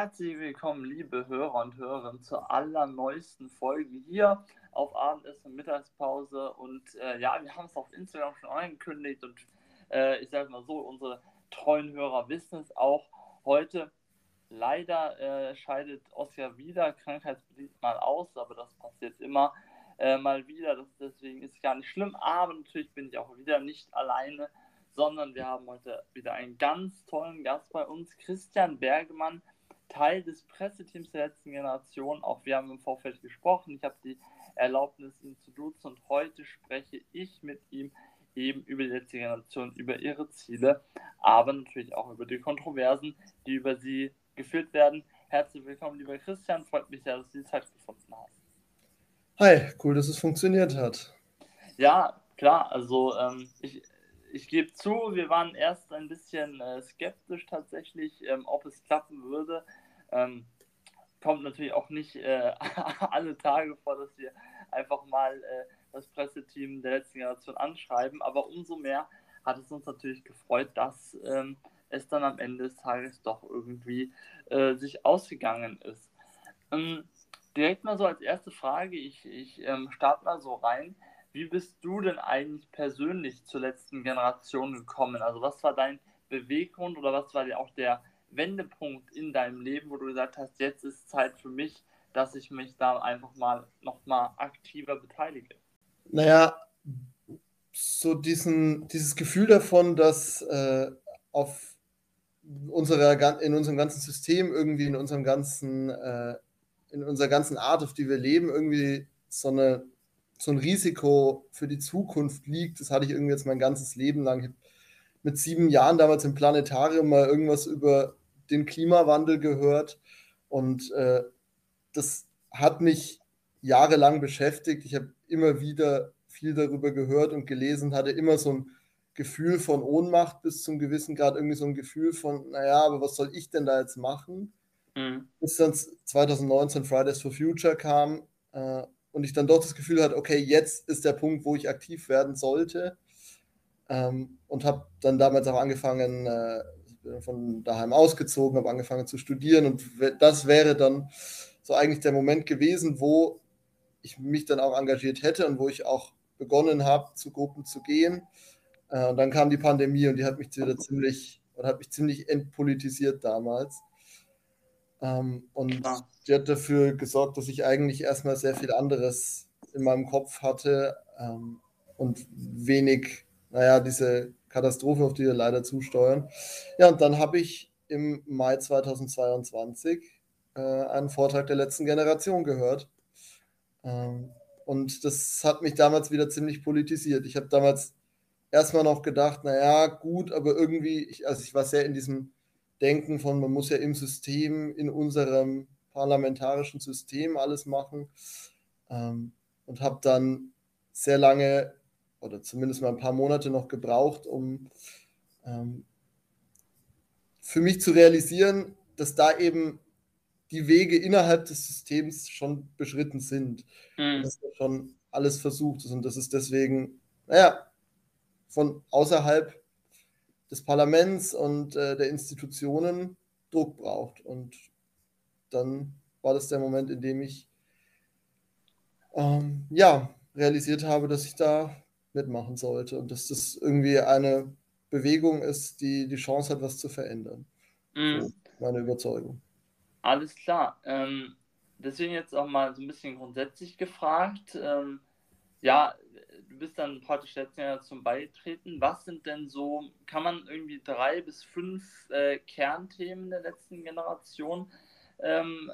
Herzlich willkommen, liebe Hörer und Hörerinnen, zur allerneuesten Folge hier auf Abendessen und Mittagspause. Und äh, ja, wir haben es auf Instagram schon angekündigt und äh, ich sage mal so, unsere treuen Hörer wissen es auch. Heute leider äh, scheidet Oscar wieder krankheitsbedingt mal aus, aber das passiert immer äh, mal wieder. Das, deswegen ist es gar nicht schlimm. Aber natürlich bin ich auch wieder nicht alleine, sondern wir haben heute wieder einen ganz tollen Gast bei uns, Christian Bergemann, Teil des Presseteams der letzten Generation. Auch wir haben im Vorfeld gesprochen. Ich habe die Erlaubnis, ihn zu duzen und heute spreche ich mit ihm eben über die letzte Generation, über ihre Ziele, aber natürlich auch über die Kontroversen, die über sie geführt werden. Herzlich willkommen, lieber Christian. Freut mich sehr, dass du die Zeit gefunden hast. Hi, cool, dass es funktioniert hat. Ja, klar. Also ähm, ich, ich gebe zu, wir waren erst ein bisschen äh, skeptisch tatsächlich, ähm, ob es klappen würde. Ähm, kommt natürlich auch nicht äh, alle Tage vor, dass wir einfach mal äh, das Presseteam der letzten Generation anschreiben. Aber umso mehr hat es uns natürlich gefreut, dass ähm, es dann am Ende des Tages doch irgendwie äh, sich ausgegangen ist. Ähm, direkt mal so als erste Frage, ich, ich ähm, starte mal so rein. Wie bist du denn eigentlich persönlich zur letzten Generation gekommen? Also was war dein Beweggrund oder was war dir auch der Wendepunkt in deinem Leben, wo du gesagt hast, jetzt ist Zeit für mich, dass ich mich da einfach mal nochmal aktiver beteilige? Naja, so diesen, dieses Gefühl davon, dass äh, auf unserer, in unserem ganzen System, irgendwie in unserem ganzen äh, in unserer ganzen Art, auf die wir leben, irgendwie so, eine, so ein Risiko für die Zukunft liegt. Das hatte ich irgendwie jetzt mein ganzes Leben lang. Ich habe mit sieben Jahren damals im Planetarium mal irgendwas über den Klimawandel gehört und äh, das hat mich jahrelang beschäftigt. Ich habe immer wieder viel darüber gehört und gelesen, hatte immer so ein Gefühl von Ohnmacht bis zum gewissen Grad, irgendwie so ein Gefühl von, naja, aber was soll ich denn da jetzt machen? Mhm. Bis dann 2019 Fridays for Future kam äh, und ich dann doch das Gefühl hatte, okay, jetzt ist der Punkt, wo ich aktiv werden sollte. Ähm, und habe dann damals auch angefangen, äh, von daheim ausgezogen, habe angefangen zu studieren und das wäre dann so eigentlich der Moment gewesen, wo ich mich dann auch engagiert hätte und wo ich auch begonnen habe, zu Gruppen zu gehen. Äh, und dann kam die Pandemie und die hat mich wieder ziemlich oder hat mich ziemlich entpolitisiert damals. Ähm, und ja. die hat dafür gesorgt, dass ich eigentlich erstmal sehr viel anderes in meinem Kopf hatte ähm, und wenig, naja, diese Katastrophe, auf die wir leider zusteuern. Ja, und dann habe ich im Mai 2022 äh, einen Vortrag der letzten Generation gehört. Ähm, und das hat mich damals wieder ziemlich politisiert. Ich habe damals erstmal noch gedacht, naja, gut, aber irgendwie, ich, also ich war sehr in diesem Denken von, man muss ja im System, in unserem parlamentarischen System alles machen. Ähm, und habe dann sehr lange oder zumindest mal ein paar Monate noch gebraucht, um ähm, für mich zu realisieren, dass da eben die Wege innerhalb des Systems schon beschritten sind. Mhm. Dass da schon alles versucht ist und dass es deswegen, naja, von außerhalb des Parlaments und äh, der Institutionen Druck braucht. Und dann war das der Moment, in dem ich ähm, ja, realisiert habe, dass ich da mitmachen sollte und dass das irgendwie eine Bewegung ist, die die Chance hat, was zu verändern. Mhm. So, meine Überzeugung. Alles klar. Ähm, deswegen jetzt auch mal so ein bisschen grundsätzlich gefragt. Ähm, ja, bist dann praktisch letzten Jahr zum Beitreten. Was sind denn so, kann man irgendwie drei bis fünf äh, Kernthemen der letzten Generation ähm,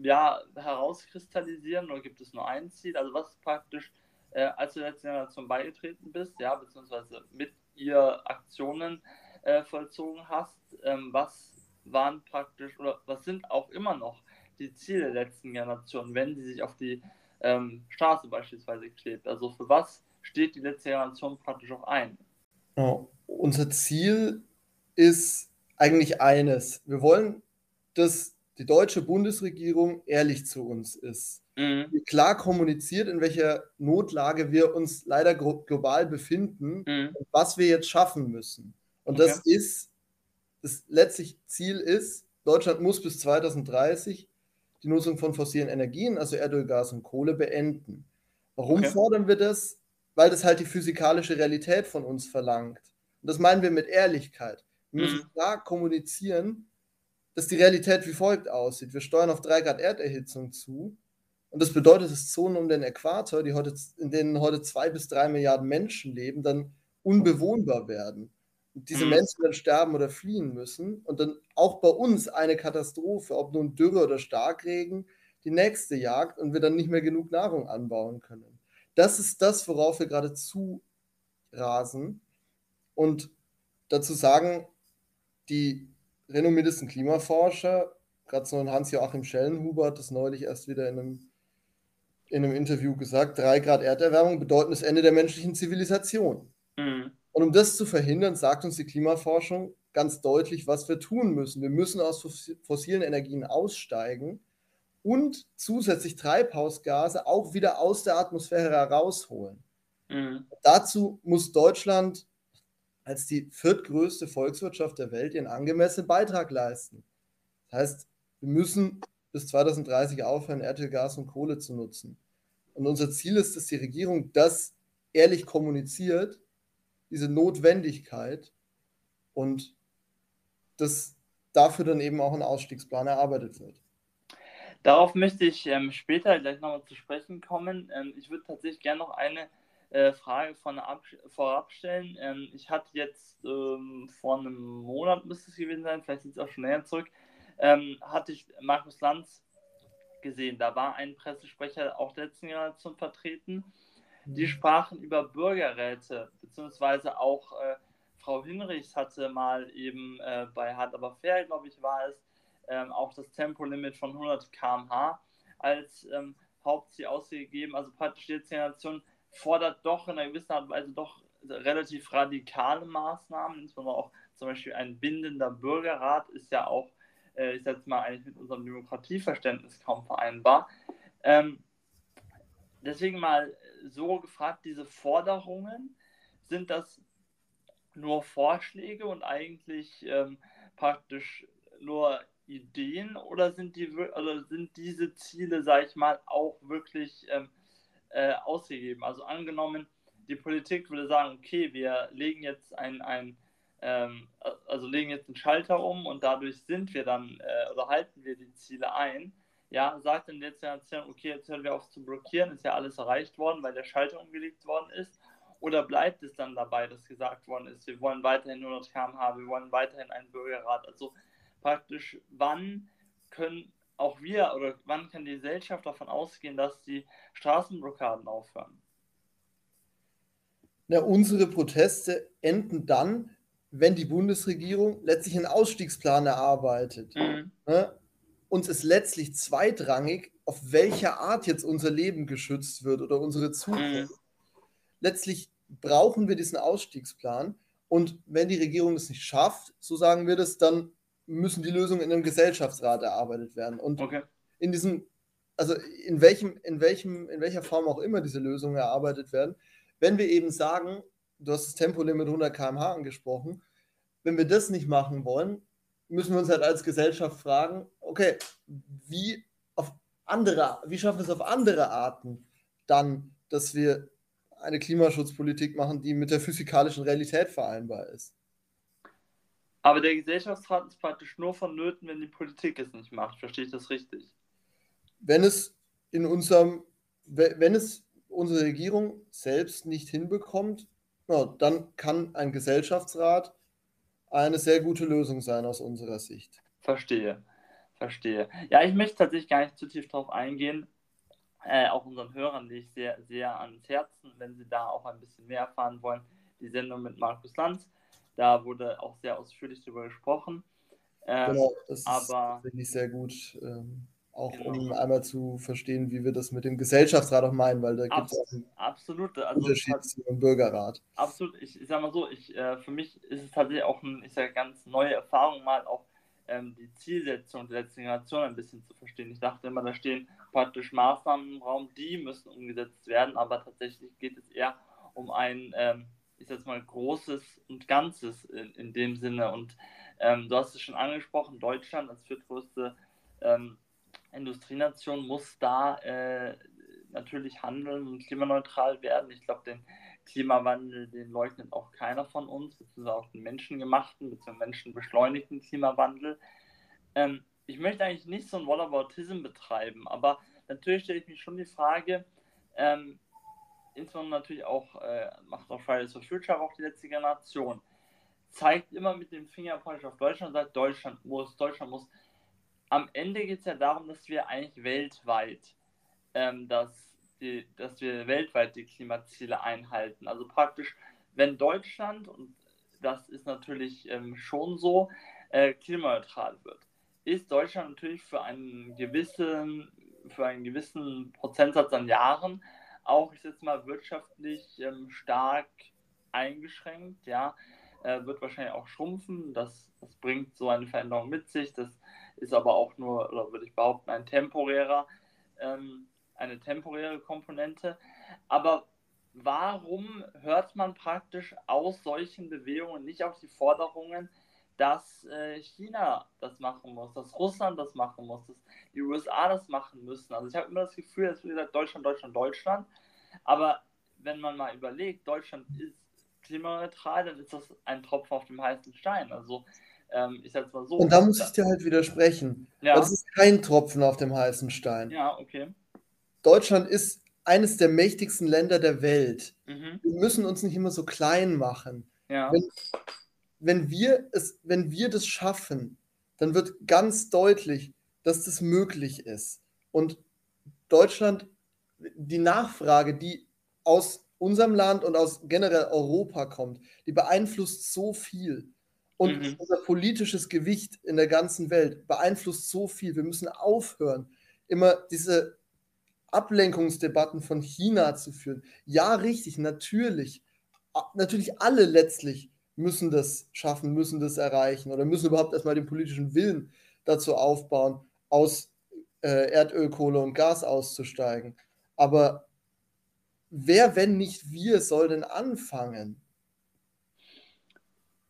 ja, herauskristallisieren oder gibt es nur ein Ziel? Also was praktisch, äh, als du letzten Jahr zum Beigetreten bist, ja, beziehungsweise mit ihr Aktionen äh, vollzogen hast, ähm, was waren praktisch oder was sind auch immer noch die Ziele der letzten Generation, wenn sie sich auf die ähm, Straße beispielsweise klebt? Also für was steht die letzte Generation praktisch auch ein? Ja, unser Ziel ist eigentlich eines. Wir wollen, dass die deutsche Bundesregierung ehrlich zu uns ist. Mhm. Klar kommuniziert, in welcher Notlage wir uns leider global befinden mhm. und was wir jetzt schaffen müssen. Und okay. das ist, das letztliche Ziel ist, Deutschland muss bis 2030 die Nutzung von fossilen Energien, also Erdöl, Gas und Kohle, beenden. Warum okay. fordern wir das? Weil das halt die physikalische Realität von uns verlangt. Und das meinen wir mit Ehrlichkeit. Wir müssen mhm. klar kommunizieren, dass die Realität wie folgt aussieht. Wir steuern auf 3 Grad Erderhitzung zu. Und das bedeutet, dass Zonen um den Äquator, die heute, in denen heute zwei bis drei Milliarden Menschen leben, dann unbewohnbar werden. Und diese mhm. Menschen dann sterben oder fliehen müssen. Und dann auch bei uns eine Katastrophe, ob nun Dürre oder Starkregen, die nächste jagt und wir dann nicht mehr genug Nahrung anbauen können. Das ist das, worauf wir gerade zurasen. Und dazu sagen die renommiertesten Klimaforscher, gerade so ein Hans-Joachim Schellenhuber hat das neulich erst wieder in einem, in einem Interview gesagt, drei Grad Erderwärmung bedeuten das Ende der menschlichen Zivilisation. Mhm. Und um das zu verhindern, sagt uns die Klimaforschung ganz deutlich, was wir tun müssen. Wir müssen aus fossilen Energien aussteigen und zusätzlich Treibhausgase auch wieder aus der Atmosphäre herausholen. Mhm. Dazu muss Deutschland als die viertgrößte Volkswirtschaft der Welt ihren angemessenen Beitrag leisten. Das heißt, wir müssen bis 2030 aufhören, Erdöl, Gas und Kohle zu nutzen. Und unser Ziel ist, dass die Regierung das ehrlich kommuniziert, diese Notwendigkeit und dass dafür dann eben auch ein Ausstiegsplan erarbeitet wird. Darauf möchte ich ähm, später gleich nochmal zu sprechen kommen. Ähm, ich würde tatsächlich gerne noch eine äh, Frage von ab, vorab stellen. Ähm, ich hatte jetzt ähm, vor einem Monat, müsste es gewesen sein, vielleicht ist es auch schon näher zurück, ähm, hatte ich Markus Lanz gesehen. Da war ein Pressesprecher auch der letzten Generation vertreten. Die mhm. sprachen über Bürgerräte, beziehungsweise auch äh, Frau Hinrichs hatte mal eben äh, bei Hart aber fair, glaube ich, war es, ähm, auch das Tempolimit von 100 km/h als ähm, Hauptziel ausgegeben. Also praktisch die Generation fordert doch in einer gewissen Art und Weise doch relativ radikale Maßnahmen, insbesondere auch zum Beispiel ein bindender Bürgerrat ist ja auch, äh, ich sage mal, eigentlich mit unserem Demokratieverständnis kaum vereinbar. Ähm, deswegen mal so gefragt, diese Forderungen, sind das nur Vorschläge und eigentlich ähm, praktisch nur Ideen oder sind, die, oder sind diese Ziele, sage ich mal, auch wirklich ähm, äh, ausgegeben. Also angenommen, die Politik würde sagen, okay, wir legen jetzt ein, ein ähm, also legen jetzt einen Schalter um und dadurch sind wir dann äh, oder halten wir die Ziele ein. Ja, sagt dann jetzt Nation, okay, jetzt hören wir auf zu blockieren, ist ja alles erreicht worden, weil der Schalter umgelegt worden ist. Oder bleibt es dann dabei, dass gesagt worden ist, wir wollen weiterhin 100 km/h, wir wollen weiterhin einen Bürgerrat? Also praktisch, wann können auch wir oder wann kann die Gesellschaft davon ausgehen, dass die Straßenblockaden aufhören? Na, unsere Proteste enden dann, wenn die Bundesregierung letztlich einen Ausstiegsplan erarbeitet. Mhm. Ne? Uns ist letztlich zweitrangig, auf welche Art jetzt unser Leben geschützt wird oder unsere Zukunft. Mhm. Letztlich brauchen wir diesen Ausstiegsplan. Und wenn die Regierung es nicht schafft, so sagen wir das, dann müssen die Lösungen in einem Gesellschaftsrat erarbeitet werden. Und okay. in diesem, also in welchem, in welchem, in welcher Form auch immer diese Lösungen erarbeitet werden, wenn wir eben sagen, du hast das Tempolimit 100 km/h angesprochen, wenn wir das nicht machen wollen, müssen wir uns halt als Gesellschaft fragen, okay, wie auf andere, wie schaffen wir es auf andere Arten dann, dass wir eine Klimaschutzpolitik machen, die mit der physikalischen Realität vereinbar ist? Aber der Gesellschaftsrat ist praktisch nur vonnöten, wenn die Politik es nicht macht. Verstehe ich das richtig? Wenn es in unserem, wenn es unsere Regierung selbst nicht hinbekommt, ja, dann kann ein Gesellschaftsrat eine sehr gute Lösung sein aus unserer Sicht. Verstehe, verstehe. Ja, ich möchte tatsächlich gar nicht zu tief darauf eingehen. Äh, auch unseren Hörern ich sehr, sehr ans Herzen, wenn sie da auch ein bisschen mehr erfahren wollen. Die Sendung mit Markus Lanz da wurde auch sehr ausführlich darüber gesprochen. Ähm, genau, das aber, finde ich sehr gut. Ähm, auch genau. um einmal zu verstehen, wie wir das mit dem Gesellschaftsrat auch meinen, weil da gibt es auch einen absolut, also Unterschied zu einem Bürgerrat. Absolut, ich, ich sage mal so, ich, äh, für mich ist es tatsächlich auch eine ich sag, ganz neue Erfahrung, mal auch ähm, die Zielsetzung der letzten Generation ein bisschen zu verstehen. Ich dachte immer, da stehen praktisch Maßnahmen im Raum, die müssen umgesetzt werden, aber tatsächlich geht es eher um ein ähm, ich jetzt mal, Großes und Ganzes in, in dem Sinne. Und Ähm, du hast es schon angesprochen, Deutschland als viertgrößte ähm, Industrienation muss da äh, natürlich handeln und klimaneutral werden. Ich glaube, den Klimawandel, den leugnet auch keiner von uns, beziehungsweise auch den menschengemachten, beziehungsweise menschenbeschleunigten Klimawandel. Ähm, ich möchte eigentlich nicht so ein Whataboutism betreiben, aber natürlich stelle ich mich schon die Frage, ähm, insbesondere natürlich auch, äh, macht auch Fridays for Future auch die letzte Generation, zeigt immer mit dem Finger auf Deutschland und sagt, Deutschland muss, Deutschland muss. Am Ende geht es ja darum, dass wir eigentlich weltweit, ähm, dass, die, dass wir weltweit die Klimaziele einhalten. Also praktisch, wenn Deutschland, und das ist natürlich ähm, schon so, äh, klimaneutral wird, ist Deutschland natürlich für einen gewissen, für einen gewissen Prozentsatz an Jahren auch, ich jetzt mal, wirtschaftlich ähm, stark eingeschränkt, ja, äh, wird wahrscheinlich auch schrumpfen. Das, das bringt so eine Veränderung mit sich. Das ist aber auch nur, oder würde ich behaupten, ein temporärer, ähm, eine temporäre Komponente. Aber warum hört man praktisch aus solchen Bewegungen nicht auf die Forderungen, dass äh, China das machen muss, dass Russland das machen muss, dass die USA das machen müssen. Also ich habe immer das Gefühl, es wird gesagt Deutschland, Deutschland, Deutschland. Aber wenn man mal überlegt, Deutschland ist klimaneutral, dann ist das ein Tropfen auf dem heißen Stein. Also ähm, ich sage mal so. Und da muss ich dir halt widersprechen. Ja. Das ist kein Tropfen auf dem heißen Stein. Ja, okay. Deutschland ist eines der mächtigsten Länder der Welt. Mhm. Wir müssen uns nicht immer so klein machen. Ja. Wenn, wenn wir es, wenn wir das schaffen, dann wird ganz deutlich, dass das möglich ist. Und Deutschland, die Nachfrage, die aus unserem Land und aus generell Europa kommt, die beeinflusst so viel. Und mhm. unser politisches Gewicht in der ganzen Welt beeinflusst so viel. Wir müssen aufhören, immer diese Ablenkungsdebatten von China zu führen. Ja, richtig, natürlich. Natürlich alle letztlich müssen das schaffen, müssen das erreichen oder müssen überhaupt erstmal den politischen Willen dazu aufbauen, aus äh, Erdöl, Kohle und Gas auszusteigen. Aber wer, wenn nicht wir, soll denn anfangen?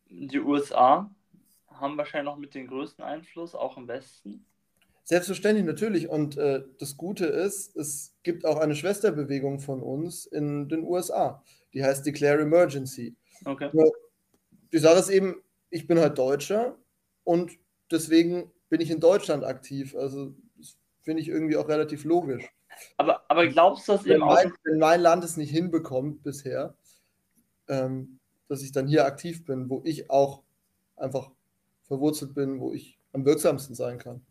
Die USA haben wahrscheinlich noch mit den größten Einfluss, auch im Westen. Selbstverständlich, natürlich. Und äh, das Gute ist, es gibt auch eine Schwesterbewegung von uns in den USA. Die heißt Declare Emergency. Okay die Sache ist eben, ich bin halt Deutscher und deswegen bin ich in Deutschland aktiv. Also das finde ich irgendwie auch relativ logisch. Aber, aber glaubst du, dass wenn eben mein, auch... Wenn mein Land es nicht hinbekommt bisher, ähm, dass ich dann hier aktiv bin, wo ich auch einfach verwurzelt bin, wo ich am wirksamsten sein kann.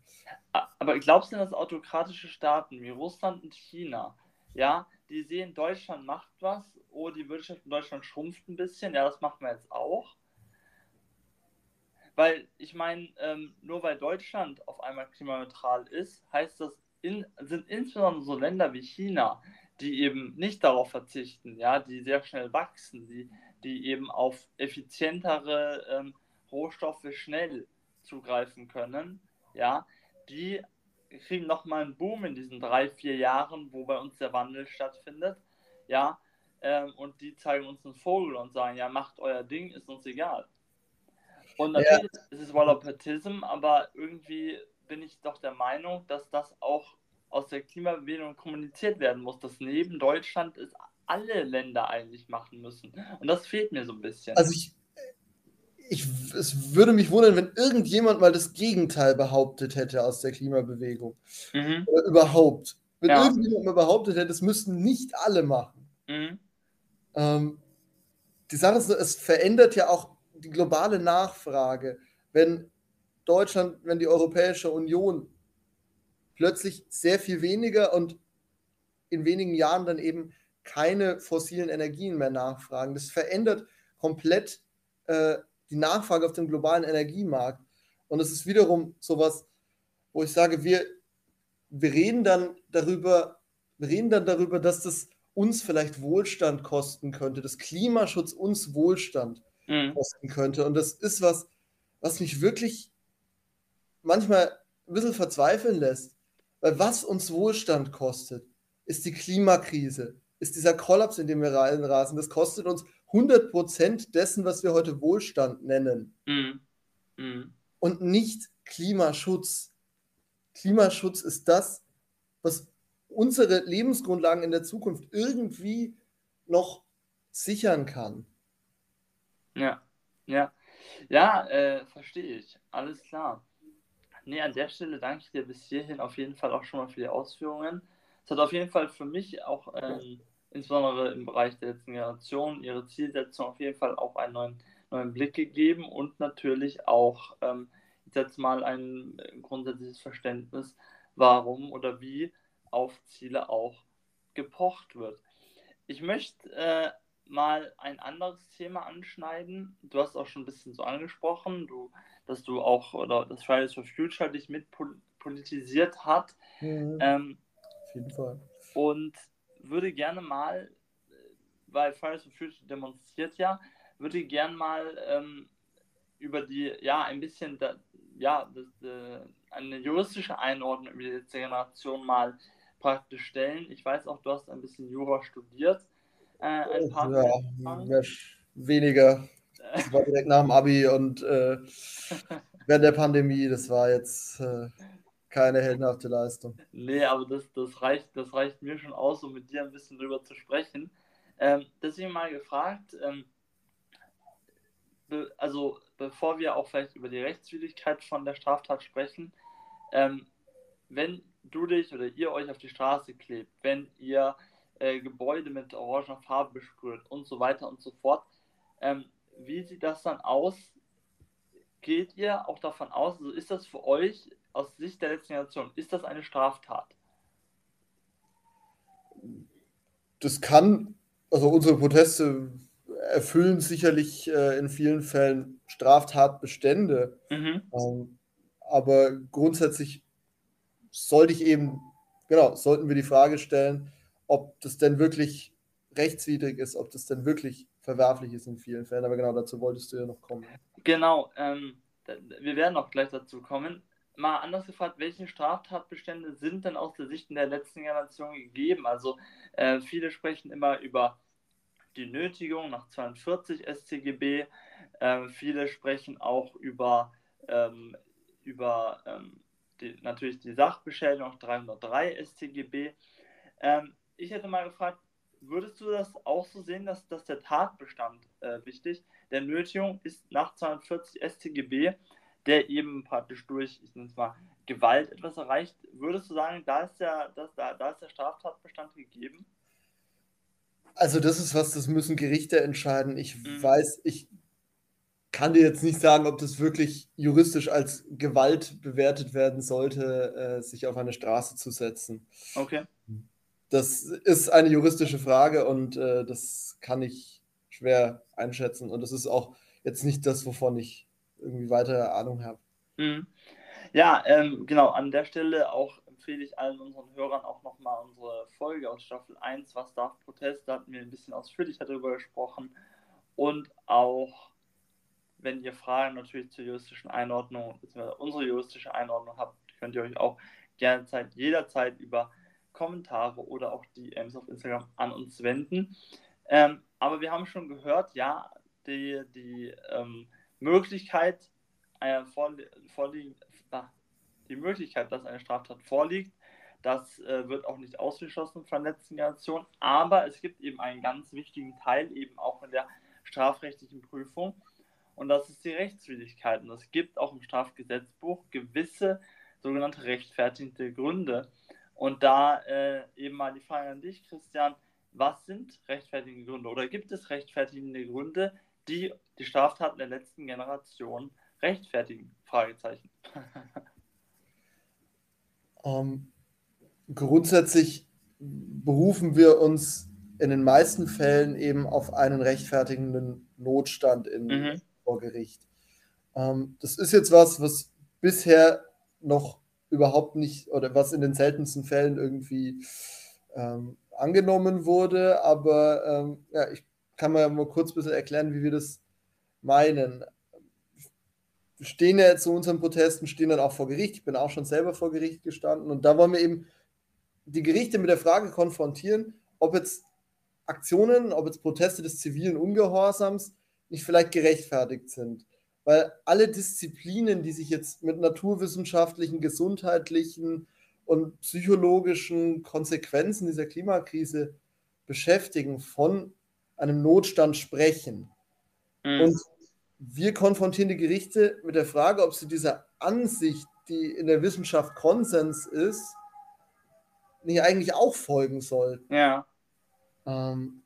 Aber glaubst du, dass autokratische Staaten wie Russland und China, ja, die sehen, Deutschland macht was, oh, die Wirtschaft in Deutschland schrumpft ein bisschen, ja, das machen wir jetzt auch. Weil ich meine, ähm, nur weil Deutschland auf einmal klimaneutral ist, heißt das, in, sind insbesondere so Länder wie China, die eben nicht darauf verzichten, ja, die sehr schnell wachsen, die, die eben auf effizientere ähm, Rohstoffe schnell zugreifen können, ja, die kriegen nochmal einen Boom in diesen drei, vier Jahren, wo bei uns der Wandel stattfindet, ja, ähm, und die zeigen uns einen Vogel und sagen, ja, macht euer Ding, ist uns egal. Und natürlich ja. ist es Walloppertism, aber irgendwie bin ich doch der Meinung, dass das auch aus der Klimabewegung kommuniziert werden muss, dass neben Deutschland es alle Länder eigentlich machen müssen. Und das fehlt mir so ein bisschen. Also ich, ich, es würde mich wundern, wenn irgendjemand mal das Gegenteil behauptet hätte aus der Klimabewegung. Mhm. Oder überhaupt. Wenn ja. irgendjemand mal behauptet hätte, das müssten nicht alle machen. Mhm. Ähm, die Sache ist, es verändert ja auch die globale Nachfrage, wenn Deutschland, wenn die Europäische Union plötzlich sehr viel weniger und in wenigen Jahren dann eben keine fossilen Energien mehr nachfragen. Das verändert komplett äh, die Nachfrage auf dem globalen Energiemarkt. Und es ist wiederum sowas, wo ich sage, wir, wir reden dann darüber, wir reden dann darüber, dass das uns vielleicht Wohlstand kosten könnte, dass Klimaschutz uns Wohlstand mhm. kosten könnte. Und das ist was, was mich wirklich manchmal ein bisschen verzweifeln lässt. Weil was uns Wohlstand kostet, ist die Klimakrise, ist dieser Kollaps, in dem wir reinrasen. Das kostet uns 100% dessen, was wir heute Wohlstand nennen. Mhm. mhm. und nicht Klimaschutz. Klimaschutz ist das, was unsere Lebensgrundlagen in der Zukunft irgendwie noch sichern kann. Ja, ja. Ja, äh, verstehe ich. Alles klar. Nee, an der Stelle danke ich dir bis hierhin auf jeden Fall auch schon mal für die Ausführungen. Es hat auf jeden Fall für mich auch, ähm, insbesondere im Bereich der letzten Generation, ihre Zielsetzung auf jeden Fall auch einen neuen, neuen Blick gegeben und natürlich auch ähm, jetzt mal ein grundsätzliches Verständnis, warum oder wie auf Ziele auch gepocht wird. Ich möchte äh, mal ein anderes Thema anschneiden. Du hast auch schon ein bisschen so angesprochen, du, dass du auch, oder das Fridays for Future dich mit politisiert hat. Mhm. Ähm, Auf jeden Fall. Und würde gerne mal, weil Fridays for Future demonstriert ja, würde gerne mal ähm, über die, ja, ein bisschen, da, ja, das, äh, eine juristische Einordnung über die letzte Generation mal praktisch stellen. Ich weiß auch, du hast ein bisschen Jura studiert. Äh, ein paar ja, weniger. Das war direkt nach dem Abi und äh, während der Pandemie, das war jetzt äh, keine heldenhafte Leistung. Nee, aber das, das, reicht, das reicht mir schon aus, um mit dir ein bisschen drüber zu sprechen. Ähm, deswegen mal gefragt, ähm, be also bevor wir auch vielleicht über die Rechtswidrigkeit von der Straftat sprechen, ähm, wenn du dich oder ihr euch auf die Straße klebt, wenn ihr äh, Gebäude mit orangener Farbe besprüht und so weiter und so fort, ähm, wie sieht das dann aus? Geht ihr auch davon aus, also ist das für euch aus Sicht der letzten Generation, ist das eine Straftat? Das kann, also unsere Proteste erfüllen sicherlich äh, in vielen Fällen Straftatbestände. Mhm. Ähm, aber grundsätzlich sollte ich eben, genau, sollten wir die Frage stellen, ob das denn wirklich rechtswidrig ist, ob das denn wirklich verwerflich ist in vielen Fällen. Aber genau dazu wolltest du ja noch kommen. Genau, ähm, wir werden auch gleich dazu kommen. Mal anders gefragt, welche Straftatbestände sind denn aus der Sicht der letzten Generation gegeben? Also äh, viele sprechen immer über die Nötigung nach 42 StGB. Äh, viele sprechen auch über, ähm, über ähm, die, natürlich die Sachbeschädigung nach 303 StGB. Ähm, ich hätte mal gefragt, würdest du das auch so sehen, dass, dass der Tatbestand äh, wichtig der Nötigung ist nach 42 StGB, der eben praktisch durch, ich nenne es mal, Gewalt etwas erreicht. Würdest du sagen, da ist der, das, da, da ist der Straftatbestand gegeben? Also das ist was, das müssen Gerichte entscheiden. Ich mhm. weiß, ich kann dir jetzt nicht sagen, ob das wirklich juristisch als Gewalt bewertet werden sollte, äh, sich auf eine Straße zu setzen. Okay. Das ist eine juristische Frage und äh, das kann ich schwer einschätzen. Und das ist auch jetzt nicht das, wovon ich irgendwie weitere Ahnung habe. Mhm. Ja, ähm, genau, an der Stelle auch empfehle ich allen unseren Hörern auch nochmal unsere Folge aus Staffel 1, Was darf Protest? Da hatten wir ein bisschen ausführlicher darüber gesprochen. Und auch, wenn ihr Fragen natürlich zur juristischen Einordnung, beziehungsweise unsere juristische Einordnung habt, könnt ihr euch auch gerne Zeit, jederzeit über Kommentare oder auch DMs auf Instagram an uns wenden. Ähm, aber wir haben schon gehört, ja, die, die ähm, Möglichkeit, äh, vorlie vorlie die Möglichkeit, dass eine Straftat vorliegt, das äh, wird auch nicht ausgeschlossen von der letzten Generation. Aber es gibt eben einen ganz wichtigen Teil, eben auch in der strafrechtlichen Prüfung. Und das ist die Rechtswidrigkeit. Und es gibt auch im Strafgesetzbuch gewisse sogenannte rechtfertigende Gründe, und da äh, eben mal die Frage an dich, Christian, was sind rechtfertigende Gründe oder gibt es rechtfertigende Gründe, die die Straftaten der letzten Generation rechtfertigen? Fragezeichen. um, ähm, grundsätzlich berufen wir uns in den meisten Fällen eben auf einen rechtfertigenden Notstand in, mhm. vor Gericht. Um, ähm, das ist jetzt was, was bisher noch überhaupt nicht oder was in den seltensten Fällen irgendwie ähm, angenommen wurde. Aber ähm, ja, ich kann mal, mal kurz ein bisschen erklären, wie wir das meinen. Wir stehen ja zu unseren Protesten, stehen dann auch vor Gericht. Ich bin auch schon selber vor Gericht gestanden und da wollen wir eben die Gerichte mit der Frage konfrontieren, ob jetzt Aktionen, ob jetzt Proteste des zivilen Ungehorsams nicht vielleicht gerechtfertigt sind. Weil alle Disziplinen, die sich jetzt mit naturwissenschaftlichen, gesundheitlichen und psychologischen Konsequenzen dieser Klimakrise beschäftigen, von einem Notstand sprechen. Mhm. Und wir konfrontieren die Gerichte mit der Frage, ob sie dieser Ansicht, die in der Wissenschaft Konsens ist, nicht eigentlich auch folgen sollten. Ja. Ähm,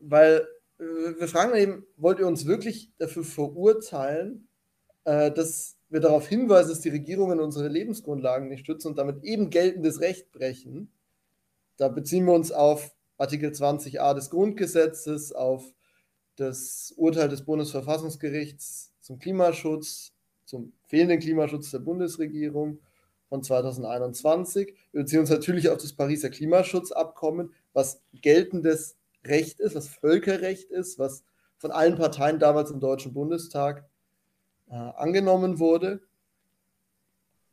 weil wir fragen eben, wollt ihr uns wirklich dafür verurteilen, äh, dass wir darauf hinweisen, dass die Regierungen unsere Lebensgrundlagen nicht stützen und damit eben geltendes Recht brechen? Da beziehen wir uns auf Artikel 20a des Grundgesetzes, auf das Urteil des Bundesverfassungsgerichts zum Klimaschutz, zum fehlenden Klimaschutz der Bundesregierung von 2021. Wir beziehen uns natürlich auf das Pariser Klimaschutzabkommen, was geltendes Recht ist, was Völkerrecht ist, was von allen Parteien damals im Deutschen Bundestag äh, angenommen wurde.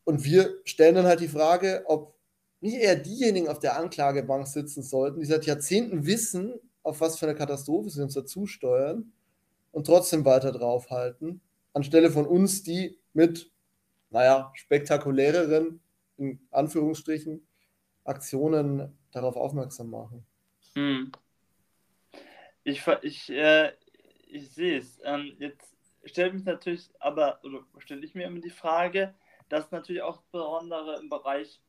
Und wir stellen dann halt die Frage, ob nicht eher diejenigen auf der Anklagebank sitzen sollten, die seit Jahrzehnten wissen, auf was für eine Katastrophe sie uns dazu steuern und trotzdem weiter draufhalten, anstelle von uns, die mit, naja, spektakuläreren, in Anführungsstrichen, Aktionen darauf aufmerksam machen. Hm. Ich, ich, äh, ich sehe es. Ähm, jetzt stellt mich natürlich, aber, oder stelle ich mir immer die Frage, dass natürlich auch besondere im Bereich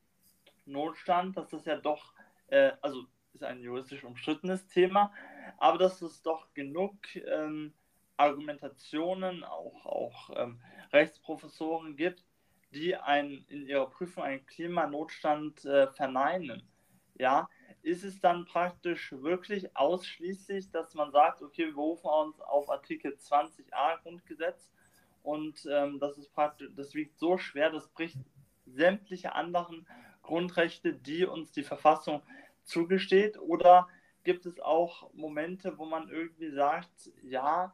Notstand, dass das ja doch, äh, also ist ein juristisch umstrittenes Thema, aber dass es doch genug ähm, Argumentationen, auch, auch ähm, Rechtsprofessoren gibt, die ein, in ihrer Prüfung einen Klimanotstand äh, verneinen. Ja, ist es dann praktisch wirklich ausschließlich, dass man sagt, okay, wir berufen uns auf Artikel 20a Grundgesetz und ähm, das ist praktisch, das wiegt so schwer, das bricht sämtliche anderen Grundrechte, die uns die Verfassung zugesteht? Oder gibt es auch Momente, wo man irgendwie sagt, ja,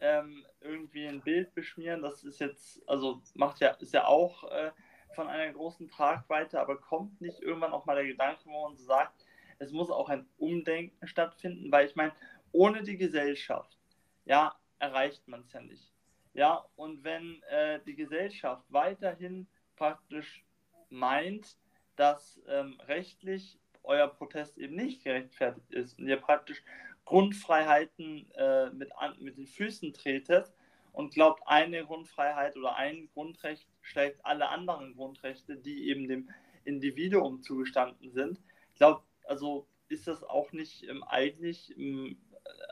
ähm, irgendwie ein Bild beschmieren, das ist jetzt, also macht ja, ist ja auch äh, von einer großen Tragweite, aber kommt nicht irgendwann auch mal der Gedanke, wo man so sagt, es muss auch ein Umdenken stattfinden, weil ich meine, ohne die Gesellschaft, ja, erreicht man es ja nicht. Ja, und wenn äh, die Gesellschaft weiterhin praktisch meint, dass ähm, rechtlich euer Protest eben nicht gerechtfertigt ist und ihr praktisch Grundfreiheiten äh, mit, an, mit den Füßen tretet und glaubt, eine Grundfreiheit oder ein Grundrecht schlägt alle anderen Grundrechte, die eben dem Individuum zugestanden sind. Ich glaube, also ist das auch nicht ähm, eigentlich ähm,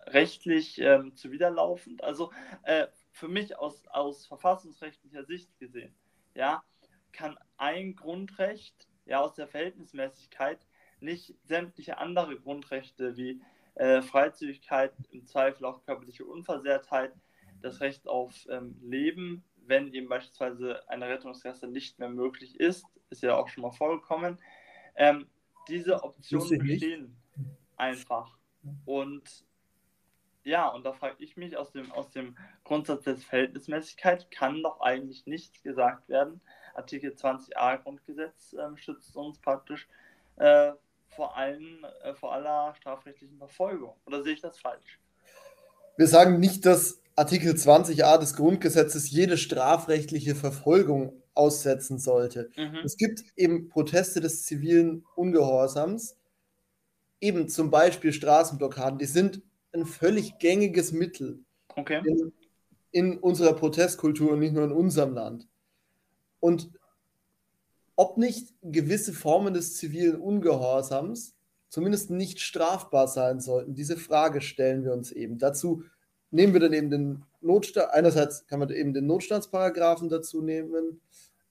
rechtlich ähm, zuwiderlaufend. Also äh, für mich aus, aus verfassungsrechtlicher Sicht gesehen, ja, kann ein Grundrecht ja aus der Verhältnismäßigkeit nicht sämtliche andere Grundrechte wie äh, Freizügigkeit, im Zweifel auch körperliche Unversehrtheit, das Recht auf ähm, Leben, wenn eben beispielsweise eine Rettungsgasse nicht mehr möglich ist, ist ja auch schon mal vorgekommen. Ähm, diese Optionen bestehen einfach. Und ja, und da frage ich mich aus dem, aus dem Grundsatz der Verhältnismäßigkeit, kann doch eigentlich nicht gesagt werden, Artikel 20a Grundgesetz äh, schützt uns praktisch äh, vor, allen, äh, vor aller strafrechtlichen Verfolgung. Oder sehe ich das falsch? Wir sagen nicht, dass Artikel 20a des Grundgesetzes jede strafrechtliche Verfolgung aussetzen sollte. Mhm. Es gibt eben Proteste des zivilen Ungehorsams, eben zum Beispiel Straßenblockaden, die sind ein völlig gängiges Mittel okay. in, in unserer Protestkultur und nicht nur in unserem Land. Und ob nicht gewisse Formen des zivilen Ungehorsams zumindest nicht strafbar sein sollten, diese Frage stellen wir uns eben. Dazu nehmen wir dann eben den Notstand, einerseits kann man eben den Notstandsparagraphen dazu nehmen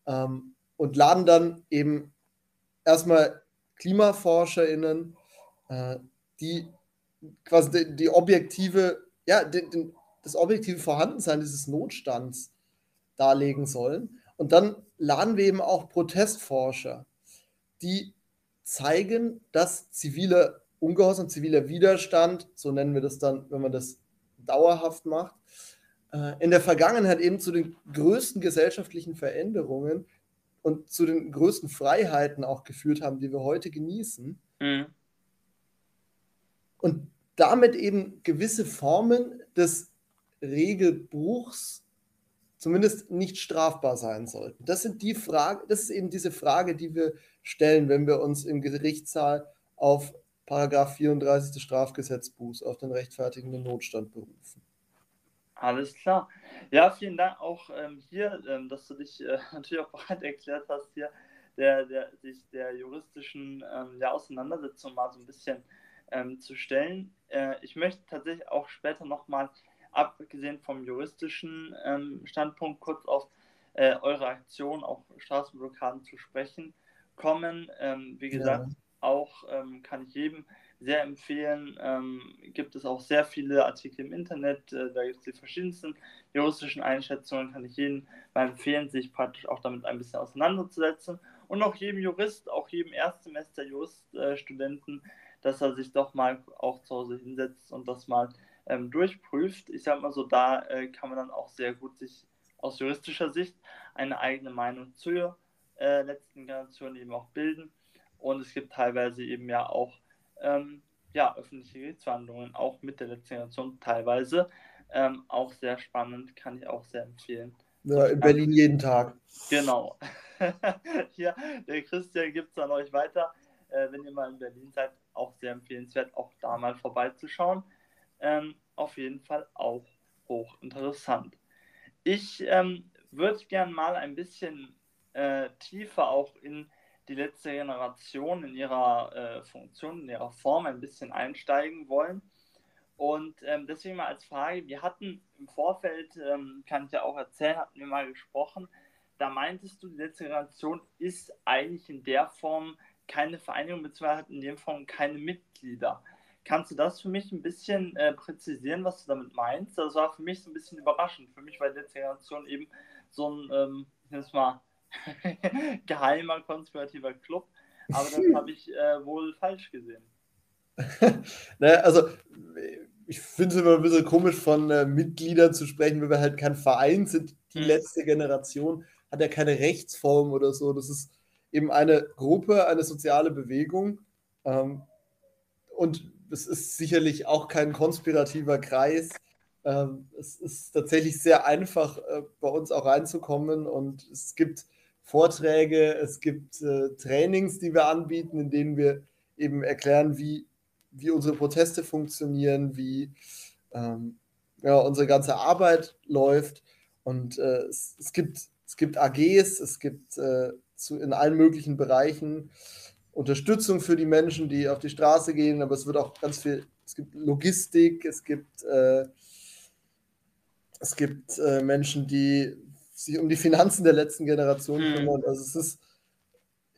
ähm, und laden dann eben erstmal KlimaforscherInnen, äh, die quasi die, die objektive, ja, den, den, das objektive Vorhandensein dieses Notstands darlegen sollen. Und dann laden wir eben auch Protestforscher, die zeigen, dass ziviler Ungehorsam, ziviler Widerstand, so nennen wir das dann, wenn man das dauerhaft macht, in der Vergangenheit eben zu den größten gesellschaftlichen Veränderungen und zu den größten Freiheiten auch geführt haben, die wir heute genießen. Mhm. Und damit eben gewisse Formen des Regelbruchs zumindest nicht strafbar sein sollten. Das sind die Fragen, das ist eben diese Frage, die wir stellen, wenn wir uns im Gerichtssaal auf Paragraph 34 des Strafgesetzbuchs auf den rechtfertigenden Notstand berufen. Alles klar. Ja, vielen Dank auch ähm, hier, ähm, dass du dich äh, natürlich auch bereit erklärt hast, hier der, der, sich der juristischen ähm, der Auseinandersetzung mal so ein bisschen ähm, zu stellen. Äh, ich möchte tatsächlich auch später nochmal, abgesehen vom juristischen ähm, Standpunkt, kurz auf äh, eure Aktion, auch Straßenblockaden zu sprechen kommen. Ähm, wie gesagt, ja. auch kann ich jedem sehr empfehlen. Ähm, gibt es auch sehr viele Artikel im Internet, äh, da gibt es die verschiedensten juristischen Einschätzungen, kann ich jedem mal empfehlen, sich praktisch auch damit ein bisschen auseinanderzusetzen. Und auch jedem Jurist, auch jedem Erstsemester Juriststudenten, dass er sich doch mal auch zu Hause hinsetzt und das mal ähm, durchprüft. Ich sage mal so, da äh, kann man dann auch sehr gut sich aus juristischer Sicht eine eigene Meinung zur äh, letzten Generation eben auch bilden. Und es gibt teilweise eben ja auch ähm, ja, öffentliche Gerichtsverhandlungen, auch mit der letzten Generation teilweise. Ähm, auch sehr spannend, kann ich auch sehr empfehlen. Ja, in Berlin jeden Tag. Genau. Hier, der Christian gibt es an euch weiter. Äh, wenn ihr mal in Berlin seid, auch sehr empfehlenswert, auch da mal vorbeizuschauen. Ähm, auf jeden Fall auch hochinteressant. Ich ähm, würde gerne mal ein bisschen äh, tiefer auch in die letzte Generation in ihrer äh, Funktion, in ihrer Form ein bisschen einsteigen wollen. Und ähm, deswegen mal als Frage, wir hatten im Vorfeld, ähm, kann ich ja auch erzählen, hatten wir mal gesprochen, da meintest du, die letzte Generation ist eigentlich in der Form keine Vereinigung, beziehungsweise hat in der Form keine Mitglieder. Kannst du das für mich ein bisschen äh, präzisieren, was du damit meinst? Das war für mich so ein bisschen überraschend. Für mich war die letzte Generation eben so ein, ähm, ich mal, geheimer konspirativer Club. Aber das habe ich äh, wohl falsch gesehen. naja, also ich finde es immer ein bisschen komisch, von äh, Mitgliedern zu sprechen, wenn wir halt kein Verein sind. Die mhm. letzte Generation hat ja keine Rechtsform oder so. Das ist eben eine Gruppe, eine soziale Bewegung. Ähm, und es ist sicherlich auch kein konspirativer Kreis. Ähm, es ist tatsächlich sehr einfach, äh, bei uns auch reinzukommen. Und es gibt Vorträge, es gibt äh, Trainings, die wir anbieten, in denen wir eben erklären, wie, wie unsere Proteste funktionieren, wie ähm, ja, unsere ganze Arbeit läuft. Und äh, es, es, gibt, es gibt AGs, es gibt äh, zu, in allen möglichen Bereichen Unterstützung für die Menschen, die auf die Straße gehen, aber es wird auch ganz viel, es gibt Logistik, es gibt, äh, es gibt äh, Menschen, die sich um die Finanzen der letzten Generation mhm. kümmern. Also es ist,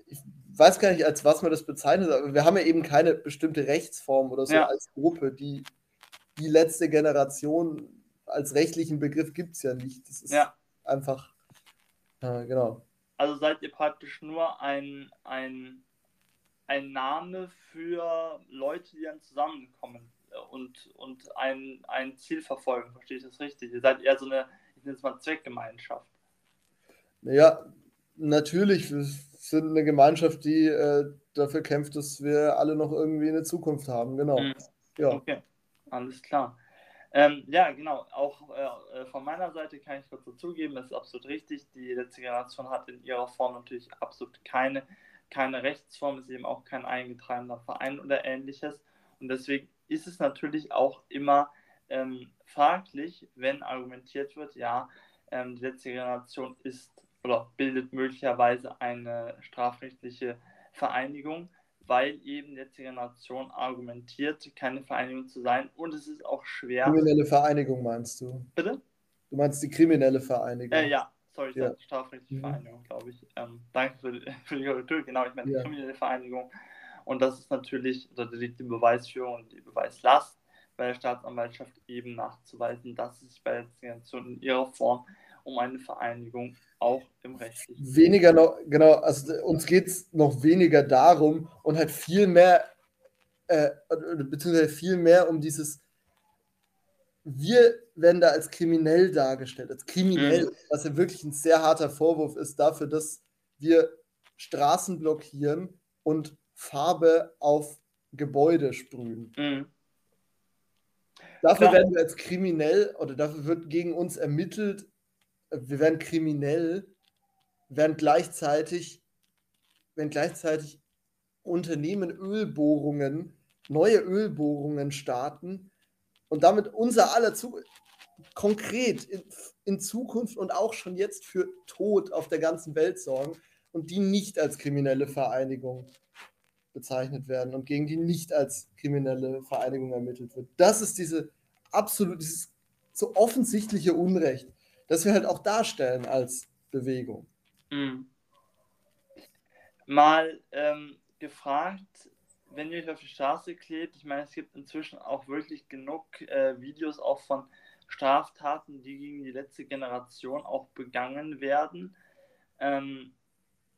ich weiß gar nicht, als was man das bezeichnet, aber wir haben ja eben keine bestimmte Rechtsform oder so ja. als Gruppe. Die, die letzte Generation als rechtlichen Begriff gibt es ja nicht. Das ist ja. einfach, äh, genau. Also seid ihr praktisch nur ein, ein, ein Name für Leute, die dann zusammenkommen und, und ein, ein Ziel verfolgen. Verstehe ich das richtig? Ihr seid eher so eine, ich nenne es mal Zweckgemeinschaft. Naja, natürlich, wir sind eine Gemeinschaft, die äh, dafür kämpft, dass wir alle noch irgendwie eine Zukunft haben, genau. Mhm. Ja. Okay, alles klar. Ähm, ja, genau. Auch äh, äh, von meiner Seite kann ich kurz dazugeben, das ist absolut richtig. Die letzte Generation hat in ihrer Form natürlich absolut keine, keine Rechtsform, ist eben auch kein eingetragener Verein oder ähnliches. Und deswegen ist es natürlich auch immer ähm, fraglich, wenn argumentiert wird, ja, ähm, die letzte Generation ist oder bildet möglicherweise eine strafrechtliche Vereinigung, weil eben jetzt die Generation argumentiert, keine Vereinigung zu sein und es ist auch schwer. Kriminelle Vereinigung meinst du? Bitte? Du meinst die kriminelle Vereinigung? Äh, ja, sorry, ich ja. strafrechtliche mhm. Vereinigung, glaube ich. Ähm, danke für, für die Korrektur. Genau, ich meine ja. die kriminelle Vereinigung. Und das ist natürlich, da liegt die Beweisführung und die Beweislast bei der Staatsanwaltschaft eben nachzuweisen, dass es sich bei der Generation in ihrer Form um eine Vereinigung auch im rechtlichen. Weniger noch, genau, also uns geht es noch weniger darum und halt viel mehr, äh, beziehungsweise viel mehr um dieses, wir werden da als kriminell dargestellt, als kriminell, mhm. was ja wirklich ein sehr harter Vorwurf ist dafür, dass wir Straßen blockieren und Farbe auf Gebäude sprühen. Mhm. Dafür Klar. werden wir als kriminell oder dafür wird gegen uns ermittelt, wir werden kriminell, während gleichzeitig, wenn gleichzeitig Unternehmen Ölbohrungen, neue Ölbohrungen starten und damit unser aller zu konkret in, in Zukunft und auch schon jetzt für Tod auf der ganzen Welt sorgen und die nicht als kriminelle Vereinigung bezeichnet werden und gegen die nicht als kriminelle Vereinigung ermittelt wird. Das ist diese absolut, dieses so offensichtliche Unrecht, das wir halt auch darstellen als Bewegung. Mhm. Mal ähm, gefragt, wenn ihr euch auf die Straße klebt, ich meine, es gibt inzwischen auch wirklich genug äh, Videos auch von Straftaten, die gegen die letzte Generation auch begangen werden. Ähm,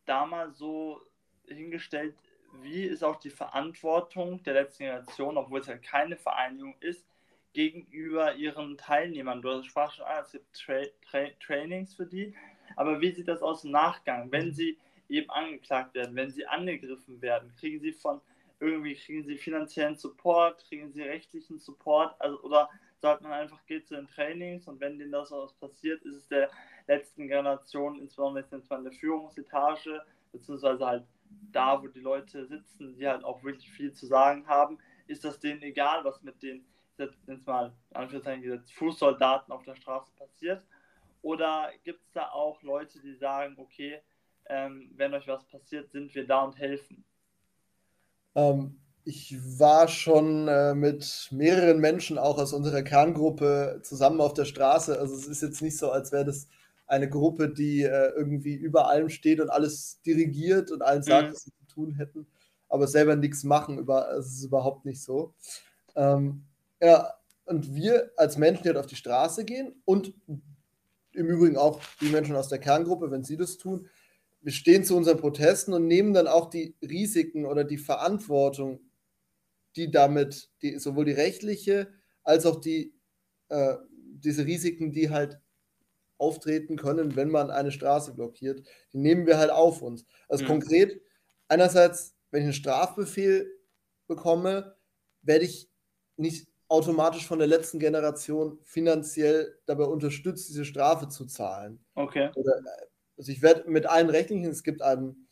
da mal so hingestellt, wie ist auch die Verantwortung der letzten Generation, obwohl es ja keine Vereinigung ist, gegenüber ihren Teilnehmern? Du sprach schon an, es gibt Tra Tra Trainings für die, aber wie sieht das aus im Nachgang, wenn sie eben angeklagt werden, wenn sie angegriffen werden? Kriegen sie von irgendwie, kriegen sie finanziellen Support, kriegen sie rechtlichen Support, also oder sagt man einfach, geht zu den Trainings und wenn denen das was passiert, ist es der letzten Generation, insbesondere jetzt in der Führungsetage, beziehungsweise halt da, wo die Leute sitzen, die halt auch wirklich viel zu sagen haben, ist das denen egal, was mit den, jetzt mal, Anführungszeichen, Fußsoldaten auf der Straße passiert? Oder gibt es da auch Leute, die sagen, okay, ähm, wenn euch was passiert, sind wir da und helfen? Ähm, ich war schon äh, mit mehreren Menschen auch aus unserer Kerngruppe zusammen auf der Straße. Also es ist jetzt nicht so, als wäre das eine Gruppe, die äh, irgendwie über allem steht und alles dirigiert und allen sagt, mhm. was sie zu tun hätten, aber selber nichts machen. Über, es ist überhaupt nicht so. Ähm, ja, und wir als Menschen, die halt auf die Straße gehen und im Übrigen auch die Menschen aus der Kerngruppe, wenn sie das tun, wir stehen zu unseren Protesten und nehmen dann auch die Risiken oder die Verantwortung, die damit, die, sowohl die rechtliche als auch die, äh, diese Risiken, die halt auftreten können, wenn man eine Straße blockiert, die nehmen wir halt auf uns. Also mhm. konkret, einerseits, wenn ich einen Strafbefehl bekomme, werde ich nicht automatisch von der letzten Generation finanziell dabei unterstützt, diese Strafe zu zahlen. Okay. Oder, also ich werde mit allen rechtlichen, es gibt ein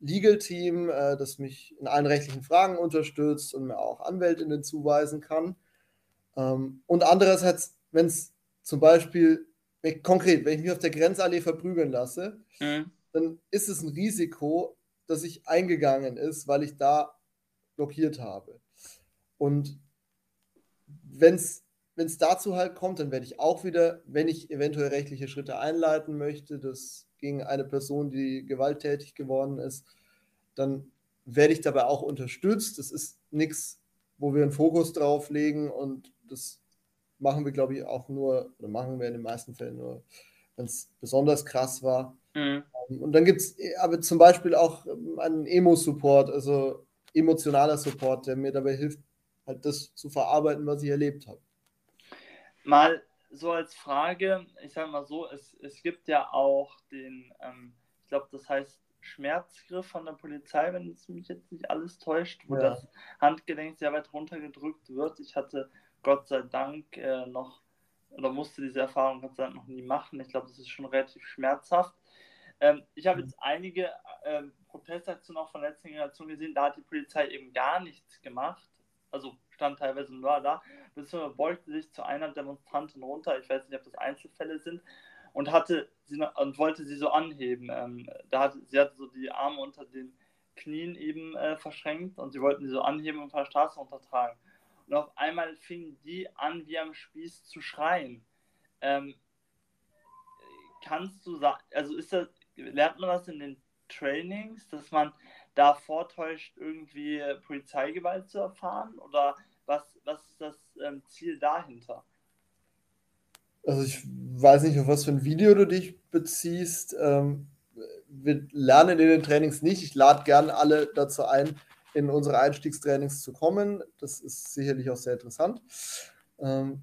Legal-Team, äh, das mich in allen rechtlichen Fragen unterstützt und mir auch Anwältinnen zuweisen kann. Ähm, und andererseits, wenn es zum Beispiel wenn, konkret, wenn ich mich auf der Grenzallee verprügeln lasse, mhm. dann ist es ein Risiko, das ich eingegangen ist, weil ich da blockiert habe. Und wenn es dazu halt kommt, dann werde ich auch wieder, wenn ich eventuell rechtliche Schritte einleiten möchte, das gegen eine Person, die gewalttätig geworden ist, dann werde ich dabei auch unterstützt. Das ist nichts, wo wir einen Fokus drauf legen und das machen wir, glaube ich, auch nur, oder machen wir in den meisten Fällen nur, wenn es besonders krass war. Mhm. Ähm, und dann gibt es aber zum Beispiel auch ähm, einen Emo-Support, also emotionaler Support, der mir dabei hilft, halt das zu verarbeiten, was ich erlebt habe. Mal so als Frage, ich sage mal so, es, es gibt ja auch den, ähm, ich glaube, das heißt Schmerzgriff von der Polizei, wenn es mich jetzt nicht alles täuscht, wo ja. das Handgelenk sehr weit runtergedrückt wird. Ich hatte Gott sei Dank äh, noch, oder musste diese Erfahrung Gott sei Dank noch nie machen. Ich glaube, das ist schon relativ schmerzhaft. Ähm, ich habe jetzt einige ähm, Protestaktionen auch von der letzten Generation gesehen, da hat die Polizei eben gar nichts gemacht. Also stand teilweise nur da, beziehungsweise beugte sich zu einer Demonstrantin runter, ich weiß nicht, ob das Einzelfälle sind, und hatte sie und wollte sie so anheben. Ähm, da hatte, sie hatte so die Arme unter den Knien eben äh, verschränkt und sie wollten sie so anheben und von der Straße runtertragen. Und auf einmal fingen die an, wie am Spieß zu schreien. Ähm, kannst du sagen, also ist das, lernt man das in den Trainings, dass man da vortäuscht, irgendwie Polizeigewalt zu erfahren? Oder was, was ist das ähm, Ziel dahinter? Also ich weiß nicht, auf was für ein Video du dich beziehst. Ähm, wir lernen in den Trainings nicht. Ich lade gerne alle dazu ein, in unsere Einstiegstrainings zu kommen. Das ist sicherlich auch sehr interessant. Ähm,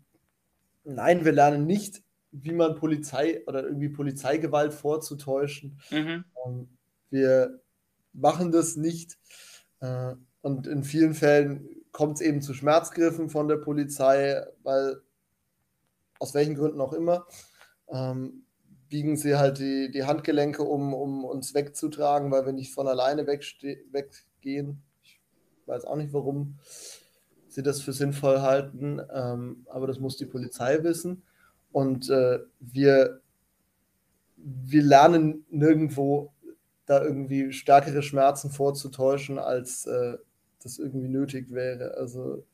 nein, wir lernen nicht, wie man Polizei oder irgendwie Polizeigewalt vorzutäuschen. Mhm. Ähm, wir machen das nicht. Äh, und in vielen Fällen kommt es eben zu Schmerzgriffen von der Polizei, weil aus welchen Gründen auch immer. Ähm, biegen sie halt die, die Handgelenke um, um uns wegzutragen, weil wir nicht von alleine weggehen. Ich weiß auch nicht, warum sie das für sinnvoll halten, ähm, aber das muss die Polizei wissen. Und äh, wir, wir lernen nirgendwo da irgendwie stärkere Schmerzen vorzutäuschen, als äh, das irgendwie nötig wäre. Also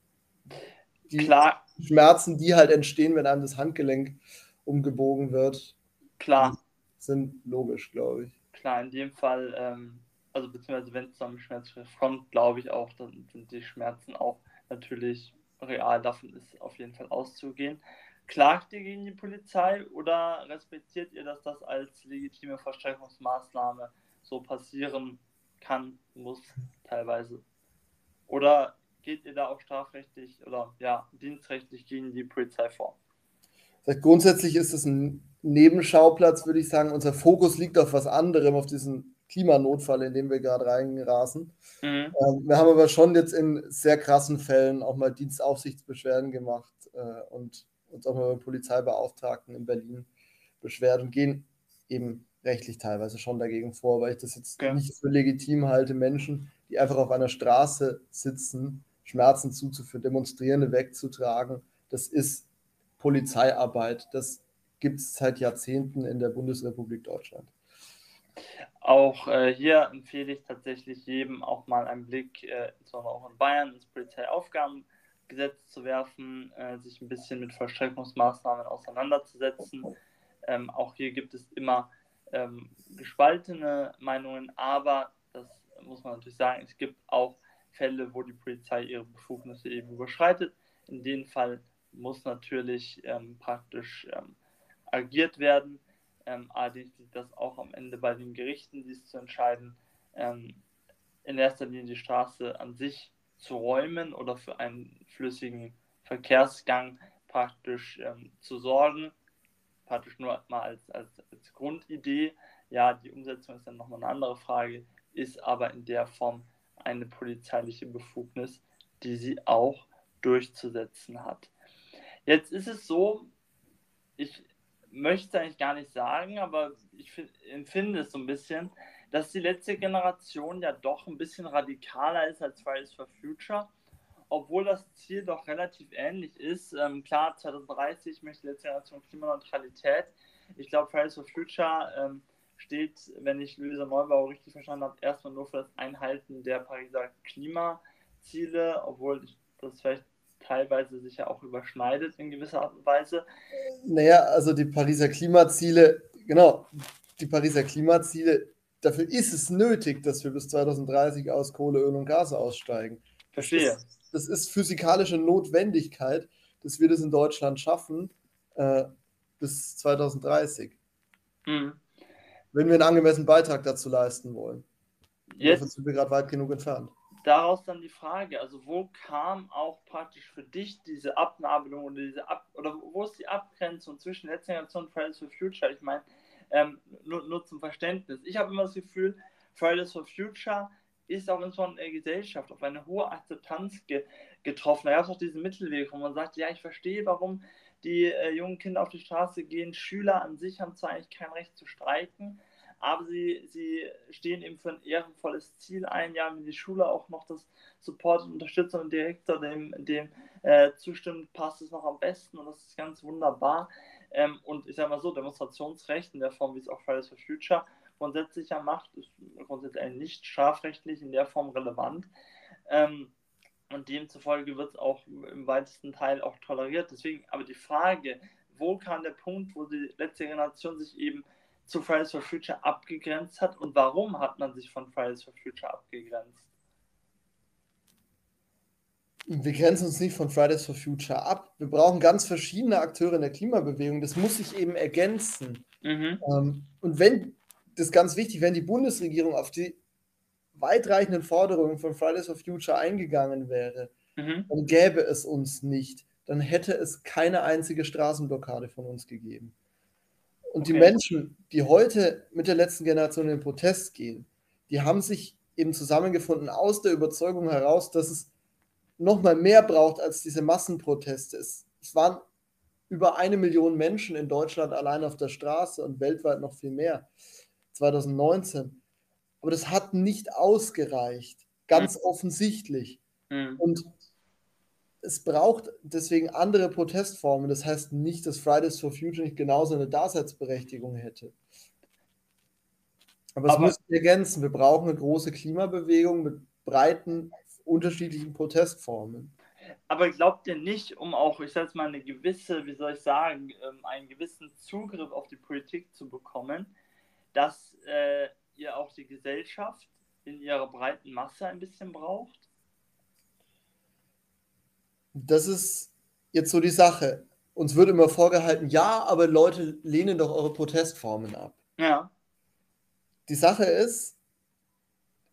die Klar. Schmerzen, die halt entstehen, wenn einem das Handgelenk umgebogen wird, Klar. sind logisch, glaube ich. Klar, in dem Fall, ähm, also beziehungsweise wenn es zum Schmerz kommt, glaube ich auch, dann sind die Schmerzen auch natürlich real. Davon ist auf jeden Fall auszugehen. Klagt ihr gegen die Polizei oder respektiert ihr, dass das als legitime Verstärkungsmaßnahme so passieren kann, muss, teilweise? Oder geht ihr da auch strafrechtlich oder ja, dienstrechtlich gegen die Polizei vor? Grundsätzlich ist es ein Nebenschauplatz, würde ich sagen. Unser Fokus liegt auf was anderem, auf diesen Klimanotfall, in den wir gerade reingerasen. Mhm. Ähm, wir haben aber schon jetzt in sehr krassen Fällen auch mal Dienstaufsichtsbeschwerden gemacht äh, und uns auch mal bei Polizeibeauftragten in Berlin beschwert und gehen eben rechtlich teilweise schon dagegen vor, weil ich das jetzt okay. nicht für legitim halte, Menschen, die einfach auf einer Straße sitzen, Schmerzen zuzuführen, Demonstrierende wegzutragen. Das ist Polizeiarbeit. Das gibt es seit Jahrzehnten in der Bundesrepublik Deutschland. Auch äh, hier empfehle ich tatsächlich jedem auch mal einen Blick, äh, insbesondere auch in Bayern, ins Polizeiaufgabengesetz zu werfen, äh, sich ein bisschen mit Verstreckungsmaßnahmen auseinanderzusetzen. Ähm, auch hier gibt es immer ähm, gespaltene Meinungen, aber das muss man natürlich sagen, es gibt auch Fälle, wo die Polizei ihre Befugnisse eben überschreitet. In dem Fall muss natürlich ähm, praktisch ähm, agiert werden. Ähm, allerdings liegt das auch am Ende bei den Gerichten, dies zu entscheiden, ähm, in erster Linie die Straße an sich zu räumen oder für einen flüssigen Verkehrsgang praktisch ähm, zu sorgen. Praktisch nur mal als, als, als Grundidee. Ja, die Umsetzung ist dann nochmal eine andere Frage, ist aber in der Form eine polizeiliche Befugnis, die sie auch durchzusetzen hat. Jetzt ist es so, ich möchte eigentlich gar nicht sagen, aber ich empfinde es so ein bisschen, dass die letzte Generation ja doch ein bisschen radikaler ist als Fridays for Future, obwohl das Ziel doch relativ ähnlich ist. Ähm, klar, 2030 möchte die letzte Generation Klimaneutralität. Ich glaube, Fridays for Future ähm, steht, wenn ich Luisa Neubau richtig verstanden habe, erstmal nur für das Einhalten der Pariser Klimaziele, obwohl das vielleicht teilweise sich ja auch überschneidet in gewisser Art und Weise. Naja, also die Pariser Klimaziele, genau, die Pariser Klimaziele, dafür ist es nötig, dass wir bis 2030 aus Kohle, Öl und Gas aussteigen. Verstehe. Das, das ist physikalische Notwendigkeit, dass wir das in Deutschland schaffen äh, bis 2030. Mhm. Wenn wir einen angemessenen Beitrag dazu leisten wollen. Jetzt Dafür sind wir gerade weit genug entfernt daraus dann die Frage, also wo kam auch praktisch für dich diese Abnabelung oder diese Ab oder wo ist die Abgrenzung zwischen letzter Generation und Fridays for Future? Ich meine, ähm, nur, nur zum Verständnis. Ich habe immer das Gefühl, Fridays for Future ist auch in so einer Gesellschaft auf eine hohe Akzeptanz ge getroffen. Da gab es auch diesen Mittelweg, wo man sagt, ja, ich verstehe, warum die äh, jungen Kinder auf die Straße gehen. Schüler an sich haben zwar eigentlich kein Recht zu streiken, aber sie, sie stehen eben für ein ehrenvolles Ziel ein. Ja, wenn die Schule auch noch das Support und Unterstützung und Direktor dem, dem äh, zustimmt, passt es noch am besten und das ist ganz wunderbar. Ähm, und ich sage mal so, Demonstrationsrecht in der Form, wie es auch Fridays for Future grundsätzlich ja macht, ist grundsätzlich nicht strafrechtlich in der Form relevant. Ähm, und demzufolge wird es auch im weitesten Teil auch toleriert. Deswegen aber die Frage, wo kam der Punkt, wo die letzte Generation sich eben zu Fridays for Future abgegrenzt hat und warum hat man sich von Fridays for Future abgegrenzt? Wir grenzen uns nicht von Fridays for Future ab. Wir brauchen ganz verschiedene Akteure in der Klimabewegung. Das muss sich eben ergänzen. Mhm. Ähm, und wenn, das ist ganz wichtig, wenn die Bundesregierung auf die weitreichenden Forderungen von Fridays for Future eingegangen wäre, mhm. dann gäbe es uns nicht. Dann hätte es keine einzige Straßenblockade von uns gegeben. Und okay. die Menschen, die heute mit der letzten Generation in den Protest gehen, die haben sich eben zusammengefunden aus der Überzeugung heraus, dass es noch mal mehr braucht als diese Massenproteste. Es, es waren über eine Million Menschen in Deutschland allein auf der Straße und weltweit noch viel mehr. 2019. Aber das hat nicht ausgereicht, ganz mhm. offensichtlich. Mhm. Und es braucht deswegen andere Protestformen. Das heißt nicht, dass Fridays for Future nicht genauso eine Daseinsberechtigung hätte. Aber, Aber es müssen wir ergänzen. Wir brauchen eine große Klimabewegung mit breiten, unterschiedlichen Protestformen. Aber glaubt ihr nicht, um auch, ich sage jetzt mal, eine gewisse, wie soll ich sagen, ähm, einen gewissen Zugriff auf die Politik zu bekommen, dass äh, ihr auch die Gesellschaft in ihrer breiten Masse ein bisschen braucht? Das ist jetzt so die Sache. Uns wird immer vorgehalten, ja, aber Leute lehnen doch eure Protestformen ab. Ja. Die Sache ist,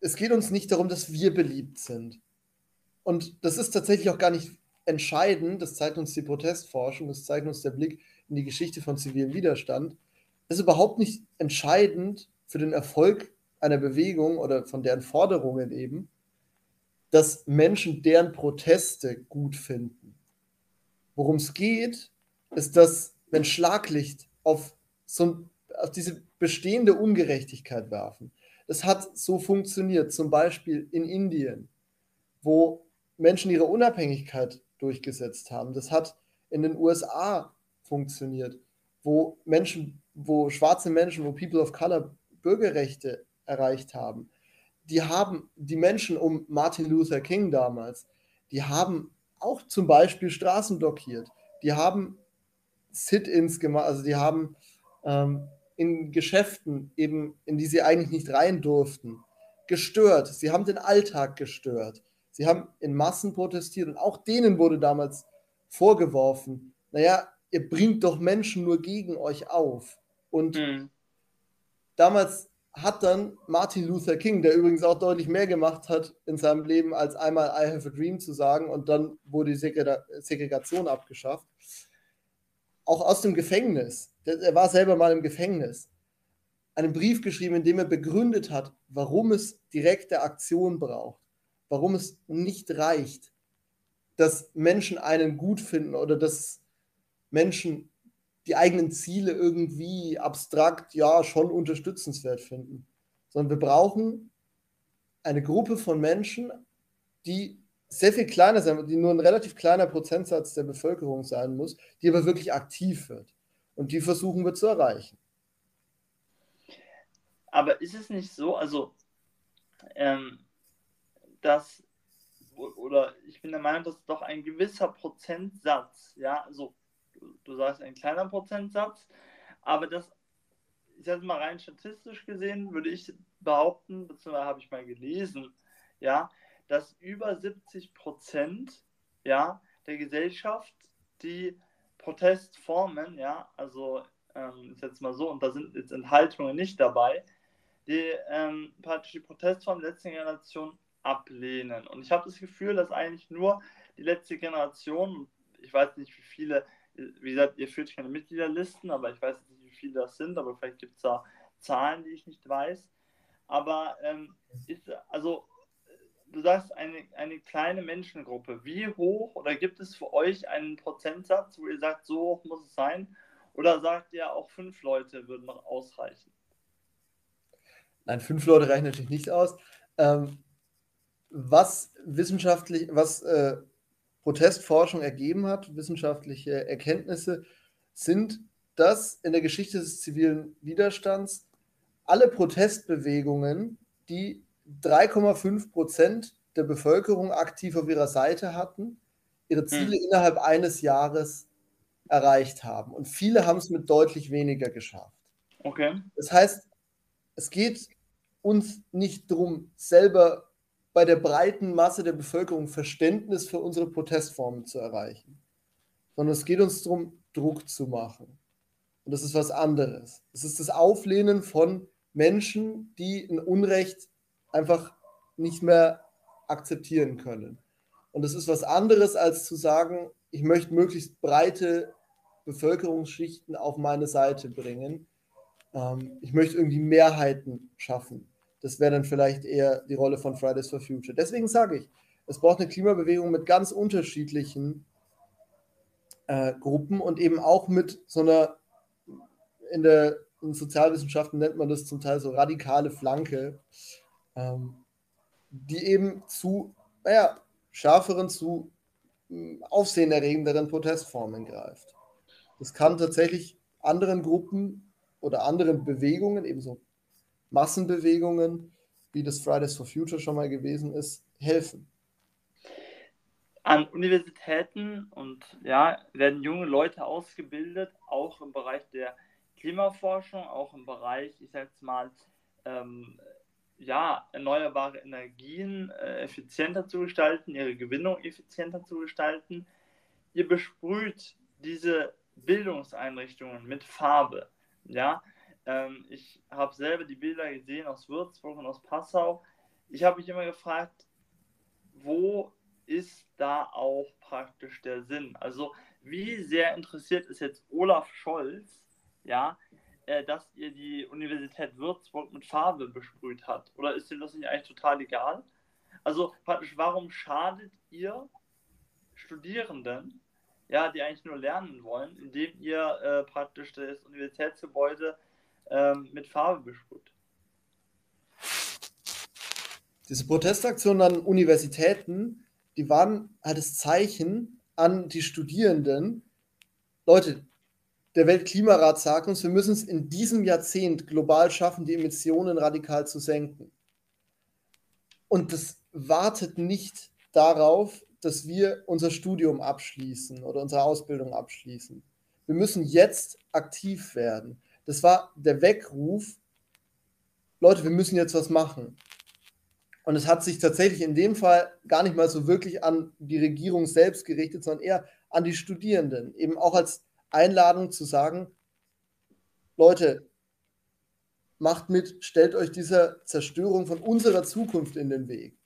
es geht uns nicht darum, dass wir beliebt sind. Und das ist tatsächlich auch gar nicht entscheidend. Das zeigt uns die Protestforschung, das zeigt uns der Blick in die Geschichte von zivilem Widerstand. Ist überhaupt nicht entscheidend für den Erfolg einer Bewegung oder von deren Forderungen eben, dass Menschen deren Proteste gut finden. Worum es geht, ist, dass wenn Schlaglicht auf, so, auf diese bestehende Ungerechtigkeit werfen, das hat so funktioniert, zum Beispiel in Indien, wo Menschen ihre Unabhängigkeit durchgesetzt haben. Das hat in den USA funktioniert, wo Menschen, wo schwarze Menschen, wo People of Color Bürgerrechte erreicht haben. Die haben, die Menschen um Martin Luther King damals, die haben auch zum Beispiel Straßen blockiert. Die haben Sit-ins gemacht, also die haben ähm, in Geschäften eben, in die sie eigentlich nicht rein durften, gestört. Sie haben den Alltag gestört. Sie haben in Massen protestiert und auch denen wurde damals vorgeworfen, naja, ihr bringt doch Menschen nur gegen euch auf. Und mhm. damals hat dann Martin Luther King, der übrigens auch deutlich mehr gemacht hat in seinem Leben, als einmal I have a dream zu sagen und dann wurde die Segregation abgeschafft, auch aus dem Gefängnis, er war selber mal im Gefängnis, einen Brief geschrieben, in dem er begründet hat, warum es direkte Aktion braucht warum es nicht reicht, dass Menschen einen gut finden oder dass Menschen die eigenen Ziele irgendwie abstrakt, ja, schon unterstützenswert finden. Sondern wir brauchen eine Gruppe von Menschen, die sehr viel kleiner sein, die nur ein relativ kleiner Prozentsatz der Bevölkerung sein muss, die aber wirklich aktiv wird. Und die versuchen wir zu erreichen. Aber ist es nicht so, also ähm, dass, oder ich bin der Meinung, dass doch ein gewisser Prozentsatz, ja, also du, sagst ein kleiner Prozentsatz, aber das, ich sage mal rein statistisch gesehen, würde ich behaupten, beziehungsweise habe ich mal gelesen, ja, dass über 70 Prozent, ja, der Gesellschaft die Protestformen, ja, also ähm, ist jetzt mal so, und da sind jetzt Enthaltungen nicht dabei, die ähm, praktisch die Protestform der letzten Generation ablehnen. Und ich habe das Gefühl, dass eigentlich nur die letzte Generation, ich weiß nicht, wie viele, wie gesagt, ihr führt keine Mitgliederlisten, aber ich weiß nicht, wie viele das sind, aber vielleicht gibt es da Zahlen, die ich nicht weiß. Aber ähm, ist, also du sagst eine, eine kleine Menschengruppe. Wie hoch oder gibt es für euch einen Prozentsatz, wo ihr sagt, so hoch muss es sein? Oder sagt ihr auch fünf Leute würden noch ausreichen? Nein, fünf Leute reichen natürlich nicht aus. Ähm, was wissenschaftlich, was äh, Protestforschung ergeben hat, wissenschaftliche Erkenntnisse, sind, dass in der Geschichte des zivilen Widerstands alle Protestbewegungen, die 3,5 Prozent der Bevölkerung aktiv auf ihrer Seite hatten, ihre hm. Ziele hm. innerhalb eines Jahres erreicht haben. Und viele haben es mit deutlich weniger geschafft. Okay. Das heißt, es geht uns nicht darum, selber bei der breiten Masse der Bevölkerung Verständnis für unsere Protestformen zu erreichen, sondern es geht uns darum, Druck zu machen. Und das ist was anderes. Es ist das Auflehnen von Menschen, die ein Unrecht einfach nicht mehr akzeptieren können. Und das ist was anderes, als zu sagen, ich möchte möglichst breite Bevölkerungsschichten auf meine Seite bringen. Ähm, ich möchte irgendwie Mehrheiten schaffen. Das wäre dann vielleicht eher die Rolle von Fridays for Future. Deswegen sage ich, es braucht eine Klimabewegung mit ganz unterschiedlichen äh, Gruppen und eben auch mit so einer, in der in Sozialwissenschaften nennt man das zum Teil so radikale Flanke, ähm, die eben zu, naja, schärferen, zu äh, aufsehenerregenderen Protestformen greift. Das kann tatsächlich anderen Gruppen oder anderen Bewegungen, ebenso Massenbewegungen, wie das Fridays for Future schon mal gewesen ist, helfen. An Universitäten und ja, werden junge Leute ausgebildet, auch im Bereich der Klimaforschung, auch im Bereich, ich sag jetzt mal, ähm, ja, erneuerbare Energien äh, effizienter zu gestalten, ihre Gewinnung effizienter zu gestalten. Ihr besprüht diese Bildungseinrichtungen mit Farbe. Ja, ähm, ich habe selber die Bilder gesehen aus Würzburg und aus Passau. Ich habe mich immer gefragt, wo ist da auch praktisch der Sinn? Also wie sehr interessiert ist jetzt Olaf Scholz, ja, äh, dass ihr die Universität Würzburg mit Farbe besprüht habt? Oder ist ihm das nicht eigentlich total egal? Also praktisch, warum schadet ihr Studierenden, ja, die eigentlich nur lernen wollen, indem ihr äh, praktisch das Universitätsgebäude ähm, mit Farbe besprüht. Diese Protestaktionen an Universitäten, die waren halt das Zeichen an die Studierenden, Leute, der Weltklimarat sagt uns, wir müssen es in diesem Jahrzehnt global schaffen, die Emissionen radikal zu senken. Und das wartet nicht darauf, dass wir unser Studium abschließen oder unsere Ausbildung abschließen. Wir müssen jetzt aktiv werden. Das war der Weckruf, Leute, wir müssen jetzt was machen. Und es hat sich tatsächlich in dem Fall gar nicht mal so wirklich an die Regierung selbst gerichtet, sondern eher an die Studierenden. Eben auch als Einladung zu sagen, Leute, macht mit, stellt euch dieser Zerstörung von unserer Zukunft in den Weg.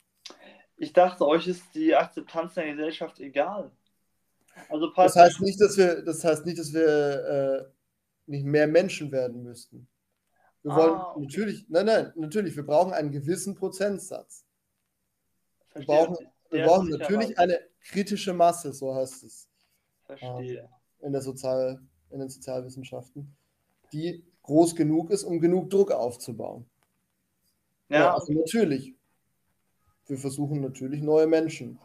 Ich dachte, euch ist die Akzeptanz der Gesellschaft egal. Also das heißt nicht, dass wir, das heißt nicht, dass wir äh, nicht mehr Menschen werden müssten. Wir ah, wollen okay. natürlich, nein, nein, natürlich, wir brauchen einen gewissen Prozentsatz. Wir brauchen, wir brauchen natürlich eine kritische Masse, so heißt es. Verstehe. Ähm, in, der Sozial, in den Sozialwissenschaften, die groß genug ist, um genug Druck aufzubauen. Ja, ja also natürlich. Wir versuchen natürlich neue Menschen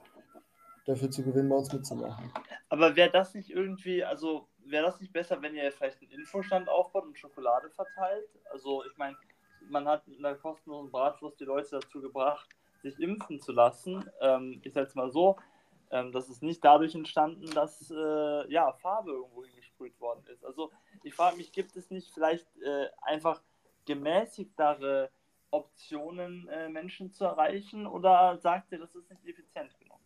dafür zu gewinnen, bei uns mitzumachen. Aber wäre das nicht irgendwie, also wäre das nicht besser, wenn ihr vielleicht einen Infostand aufbaut und Schokolade verteilt? Also ich meine, man hat mit einer kostenlosen Bratwurst die Leute dazu gebracht, sich impfen zu lassen. Ähm, ich sage es mal so, ähm, das ist nicht dadurch entstanden, dass äh, ja, Farbe irgendwo hingesprüht worden ist. Also ich frage mich, gibt es nicht vielleicht äh, einfach gemäßigtere Optionen, äh, Menschen zu erreichen oder sagt ihr, das ist nicht effizient genug?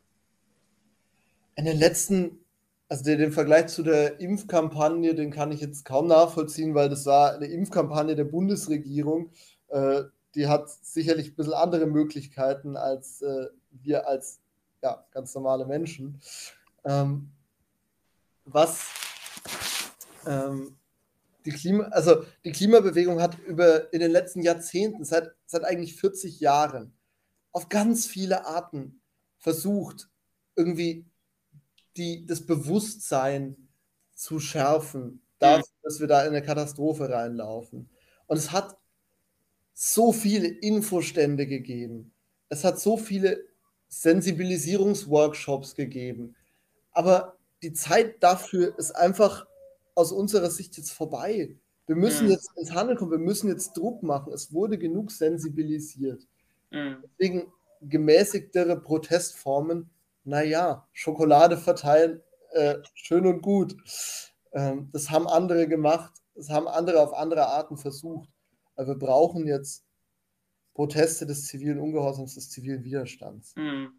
In den letzten also den, den, Vergleich zu der Impfkampagne, den kann ich jetzt kaum nachvollziehen, weil das war eine Impfkampagne der Bundesregierung. Äh, die hat sicherlich ein bisschen andere Möglichkeiten als äh, wir als ja, ganz normale Menschen. Ähm, was ähm, die Klima, also die Klimabewegung hat über in den letzten Jahrzehnten, seit, seit eigentlich 40 Jahren, auf ganz viele Arten versucht, irgendwie die, das Bewusstsein zu schärfen, dafür, dass wir da in eine Katastrophe reinlaufen. Und es hat so viele Infostände gegeben. Es hat so viele Sensibilisierungsworkshops gegeben. Aber die Zeit dafür ist einfach aus unserer Sicht jetzt vorbei. Wir müssen mhm. jetzt ins Handeln kommen, wir müssen jetzt Druck machen. Es wurde genug sensibilisiert. Mhm. Deswegen gemäßigtere Protestformen naja, Schokolade verteilen, äh, schön und gut. Ähm, das haben andere gemacht, das haben andere auf andere Arten versucht. Aber wir brauchen jetzt Proteste des zivilen Ungehorsams, des zivilen Widerstands. Mhm.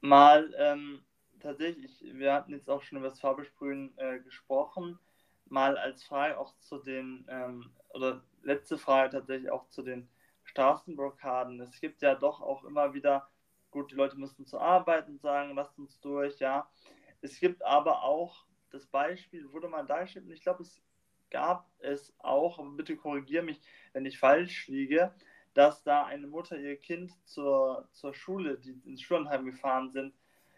Mal ähm, tatsächlich, wir hatten jetzt auch schon über das Farbesprühen äh, gesprochen, mal als Frage auch zu den, ähm, oder letzte Frage tatsächlich auch zu den Straßenblockaden. Es gibt ja doch auch immer wieder gut, die Leute müssen zur Arbeit und sagen, lasst uns durch, ja. Es gibt aber auch das Beispiel, wurde mal dargestellt, und ich glaube, es gab es auch, aber bitte korrigiere mich, wenn ich falsch liege, dass da eine Mutter ihr Kind zur, zur Schule, die ins Schulheim gefahren sind,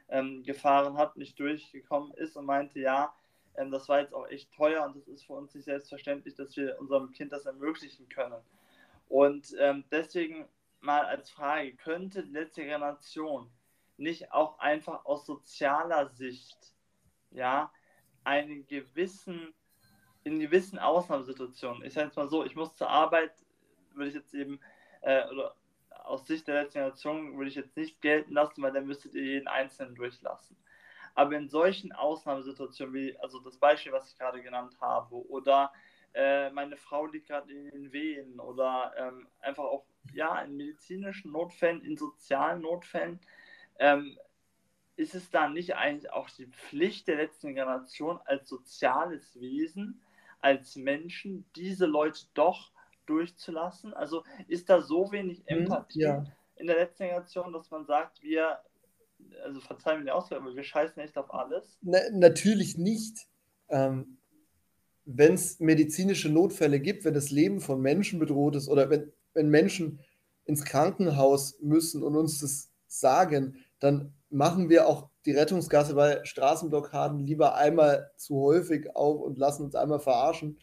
ähm, gefahren hat, nicht durchgekommen ist und meinte, ja, ähm, das war jetzt auch echt teuer und es ist für uns nicht selbstverständlich, dass wir unserem Kind das ermöglichen können. Und ähm, deswegen mal als Frage, könnte letzte Generation nicht auch einfach aus sozialer Sicht, ja, einen gewissen, in gewissen Ausnahmesituationen, ich sage jetzt mal so, ich muss zur Arbeit, würde ich jetzt eben, äh, oder aus Sicht der letzten Generation würde ich jetzt nicht gelten lassen, weil dann müsstet ihr jeden Einzelnen durchlassen. Aber in solchen Ausnahmesituationen, wie also das Beispiel, was ich gerade genannt habe, oder äh, meine Frau liegt gerade in den Wehen, oder ähm, einfach auch ja, in medizinischen Notfällen, in sozialen Notfällen, ähm, ist es da nicht eigentlich auch die Pflicht der letzten Generation als soziales Wesen, als Menschen, diese Leute doch durchzulassen? Also ist da so wenig hm, Empathie ja. in der letzten Generation, dass man sagt, wir, also verzeihen mir die Ausdruck, aber wir scheißen echt auf alles? Na, natürlich nicht. Ähm, wenn es medizinische Notfälle gibt, wenn das Leben von Menschen bedroht ist oder wenn, wenn Menschen ins Krankenhaus müssen und uns das sagen, dann machen wir auch die Rettungsgasse bei Straßenblockaden lieber einmal zu häufig auf und lassen uns einmal verarschen,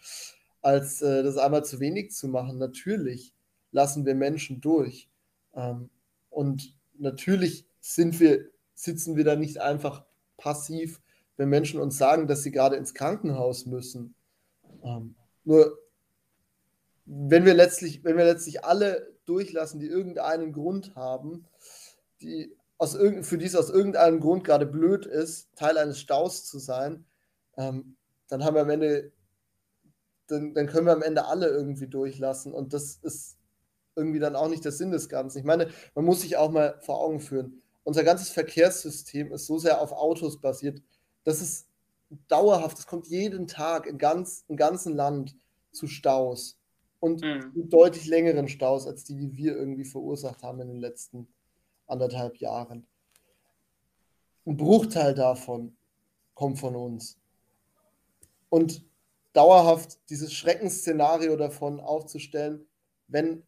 als äh, das einmal zu wenig zu machen. Natürlich lassen wir Menschen durch. Ähm, und natürlich sind wir, sitzen wir da nicht einfach passiv, wenn Menschen uns sagen, dass sie gerade ins Krankenhaus müssen. Ähm, nur wenn wir letztlich, wenn wir letztlich alle durchlassen, die irgendeinen Grund haben, die aus für die es aus irgendeinem Grund gerade blöd ist, Teil eines Staus zu sein, ähm, dann haben wir am Ende, dann, dann können wir am Ende alle irgendwie durchlassen. Und das ist irgendwie dann auch nicht der Sinn des Ganzen. Ich meine, man muss sich auch mal vor Augen führen. Unser ganzes Verkehrssystem ist so sehr auf Autos basiert, dass es dauerhaft, es kommt jeden Tag in ganz, im ganzen Land zu Staus und mhm. deutlich längeren Staus als die, die wir irgendwie verursacht haben in den letzten anderthalb Jahren. Ein Bruchteil davon kommt von uns. Und dauerhaft dieses Schreckensszenario davon aufzustellen, wenn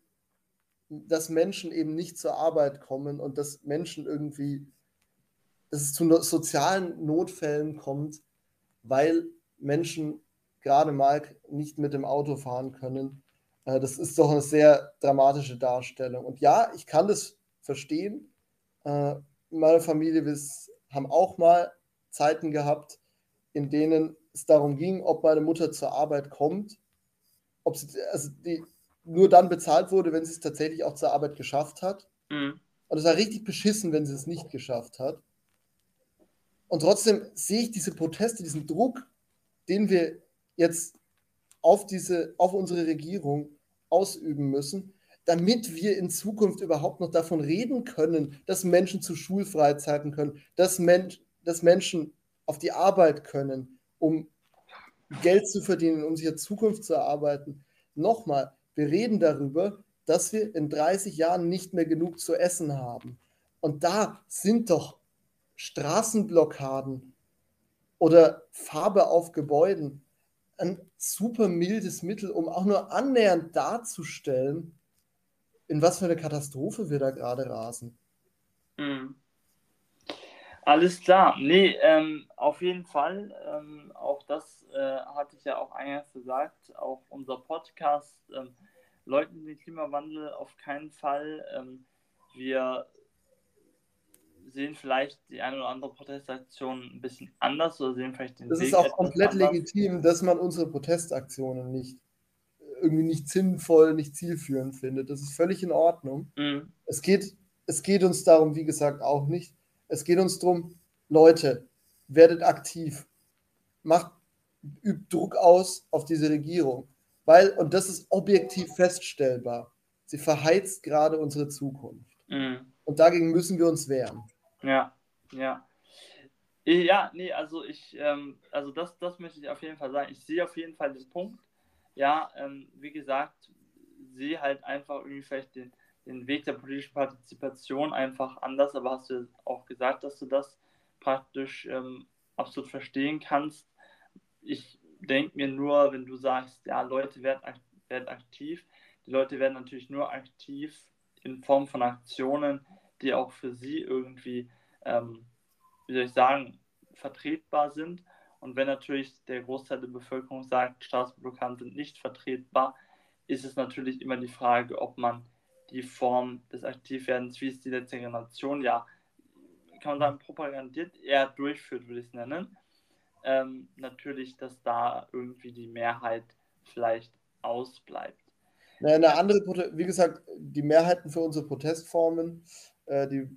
dass Menschen eben nicht zur Arbeit kommen und dass Menschen irgendwie, dass es zu sozialen Notfällen kommt, weil Menschen gerade mal nicht mit dem Auto fahren können. Äh, das ist doch eine sehr dramatische Darstellung. Und ja, ich kann das verstehen. Äh, meine Familie wir haben auch mal Zeiten gehabt, in denen es darum ging, ob meine Mutter zur Arbeit kommt, ob sie also die nur dann bezahlt wurde, wenn sie es tatsächlich auch zur Arbeit geschafft hat. Mhm. Und es war richtig beschissen, wenn sie es nicht geschafft hat. Und trotzdem sehe ich diese Proteste, diesen Druck, den wir jetzt auf, diese, auf unsere Regierung ausüben müssen, damit wir in Zukunft überhaupt noch davon reden können, dass Menschen zu Schulfreizeiten können, dass, Men dass Menschen auf die Arbeit können, um Geld zu verdienen, um sich in Zukunft zu erarbeiten. Nochmal, wir reden darüber, dass wir in 30 Jahren nicht mehr genug zu essen haben. Und da sind doch Straßenblockaden oder Farbe auf Gebäuden ein super mildes Mittel, um auch nur annähernd darzustellen, in was für eine Katastrophe wir da gerade rasen. Mhm. Alles klar. Nee, ähm, auf jeden Fall. Ähm, auch das äh, hatte ich ja auch eingangs gesagt. Auch unser Podcast ähm, leugnet den Klimawandel auf keinen Fall. Ähm, wir sehen vielleicht die eine oder andere Protestaktion ein bisschen anders oder sehen vielleicht den Das Weg ist auch komplett anders. legitim, dass man unsere Protestaktionen nicht irgendwie nicht sinnvoll, nicht zielführend findet. Das ist völlig in Ordnung. Mhm. Es, geht, es geht uns darum, wie gesagt, auch nicht. Es geht uns darum, Leute, werdet aktiv. Macht, übt Druck aus auf diese Regierung. Weil, und das ist objektiv feststellbar, sie verheizt gerade unsere Zukunft. Mhm. Und dagegen müssen wir uns wehren. Ja, ja. Ja, nee, also ich, ähm, also das, das möchte ich auf jeden Fall sagen. Ich sehe auf jeden Fall den Punkt ja, ähm, wie gesagt, sehe halt einfach irgendwie vielleicht den, den Weg der politischen Partizipation einfach anders, aber hast du auch gesagt, dass du das praktisch ähm, absolut verstehen kannst. Ich denke mir nur, wenn du sagst, ja, Leute werden, werden aktiv, die Leute werden natürlich nur aktiv in Form von Aktionen, die auch für sie irgendwie ähm, wie soll ich sagen, vertretbar sind. Und wenn natürlich der Großteil der Bevölkerung sagt, Straßenblockaden sind nicht vertretbar, ist es natürlich immer die Frage, ob man die Form des Aktivwerdens, wie es die letzte Generation ja, kann man sagen, propagandiert, eher durchführt, würde ich es nennen. Ähm, natürlich, dass da irgendwie die Mehrheit vielleicht ausbleibt. Eine andere, wie gesagt, die Mehrheiten für unsere Protestformen, äh, die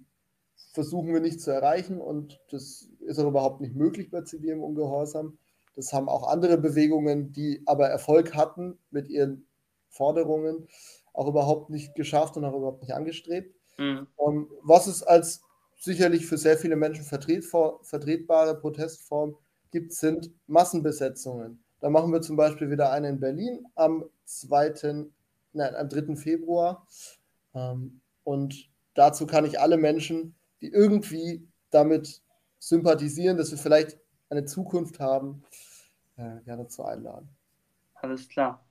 versuchen wir nicht zu erreichen und das ist auch überhaupt nicht möglich bei zivilem Ungehorsam. Das haben auch andere Bewegungen, die aber Erfolg hatten mit ihren Forderungen, auch überhaupt nicht geschafft und auch überhaupt nicht angestrebt. Mhm. Um, was es als sicherlich für sehr viele Menschen vertretbare Protestform gibt, sind Massenbesetzungen. Da machen wir zum Beispiel wieder eine in Berlin am 2., nein, am 3. Februar. Ähm, und dazu kann ich alle Menschen, die irgendwie damit sympathisieren, dass wir vielleicht eine Zukunft haben, äh, gerne zu einladen. Alles klar.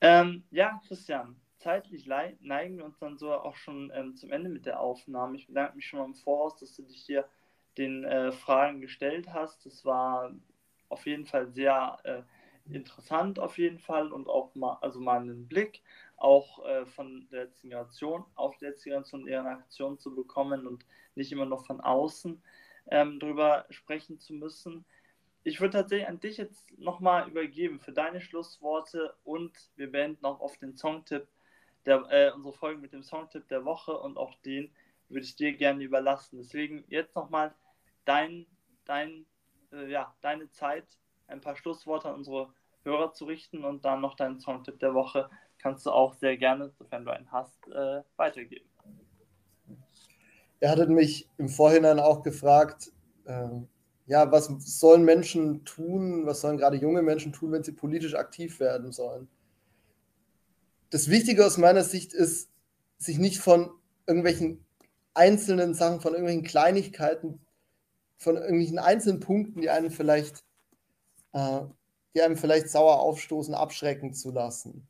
Ähm, ja, Christian, zeitlich neigen wir uns dann so auch schon ähm, zum Ende mit der Aufnahme. Ich bedanke mich schon mal im Voraus, dass du dich hier den äh, Fragen gestellt hast. Das war auf jeden Fall sehr äh, interessant auf jeden Fall und auch mal, also mal einen Blick auch äh, von der letzten Generation auf die letzte Generation ihre Aktion zu bekommen und nicht immer noch von außen ähm, drüber sprechen zu müssen. Ich würde tatsächlich an dich jetzt nochmal übergeben für deine Schlussworte und wir beenden auch auf den Songtipp, der, äh, unsere Folge mit dem Songtipp der Woche und auch den würde ich dir gerne überlassen. Deswegen jetzt nochmal dein, dein, äh, ja, deine Zeit, ein paar Schlussworte an unsere Hörer zu richten und dann noch deinen Songtipp der Woche kannst du auch sehr gerne, sofern du einen hast, äh, weitergeben. Er hatte mich im Vorhinein auch gefragt, äh, ja, was sollen Menschen tun, was sollen gerade junge Menschen tun, wenn sie politisch aktiv werden sollen? Das Wichtige aus meiner Sicht ist, sich nicht von irgendwelchen einzelnen Sachen, von irgendwelchen Kleinigkeiten, von irgendwelchen einzelnen Punkten, die einen vielleicht, äh, die einem vielleicht sauer aufstoßen, abschrecken zu lassen.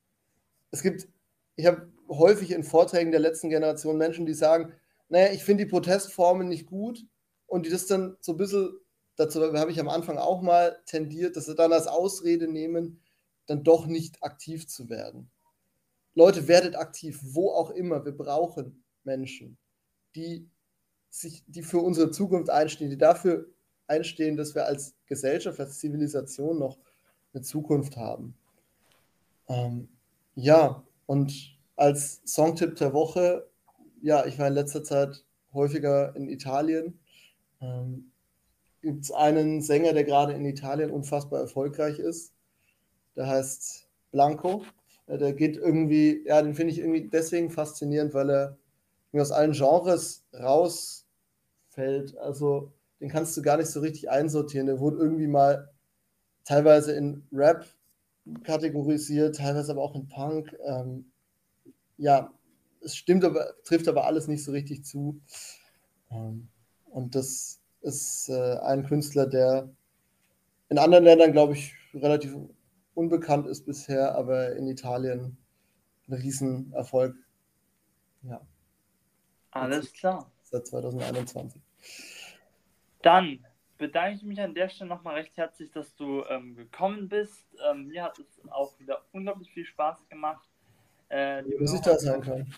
Es gibt, ich habe häufig in Vorträgen der letzten Generation Menschen, die sagen, naja, ich finde die Protestformen nicht gut und die das dann so ein bisschen, dazu habe ich am Anfang auch mal tendiert, dass sie dann als Ausrede nehmen, dann doch nicht aktiv zu werden. Leute, werdet aktiv, wo auch immer. Wir brauchen Menschen, die sich, die für unsere Zukunft einstehen, die dafür einstehen, dass wir als Gesellschaft, als Zivilisation noch eine Zukunft haben. Ähm, ja, und als Songtipp der Woche ja, ich war in letzter Zeit häufiger in Italien. Ähm, Gibt es einen Sänger, der gerade in Italien unfassbar erfolgreich ist. Der heißt Blanco. Ja, der geht irgendwie, ja, den finde ich irgendwie deswegen faszinierend, weil er aus allen Genres rausfällt. Also den kannst du gar nicht so richtig einsortieren. Der wurde irgendwie mal teilweise in Rap kategorisiert, teilweise aber auch in Punk. Ähm, ja, es stimmt aber, trifft aber alles nicht so richtig zu. Ähm, und das ist äh, ein Künstler, der in anderen Ländern, glaube ich, relativ unbekannt ist bisher, aber in Italien ein Riesenerfolg. Ja. Alles klar. Seit 2021. Dann bedanke ich mich an der Stelle nochmal recht herzlich, dass du ähm, gekommen bist. Ähm, mir hat es auch wieder unglaublich viel Spaß gemacht. Äh, Muss ich da sein können.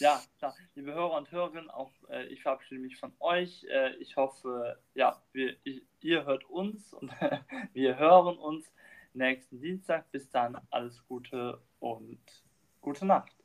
Ja, klar. Liebe Hörer und Hörerinnen, auch äh, ich verabschiede mich von euch. Äh, ich hoffe, ja, wir, ich, ihr hört uns und wir hören uns nächsten Dienstag. Bis dann, alles Gute und gute Nacht.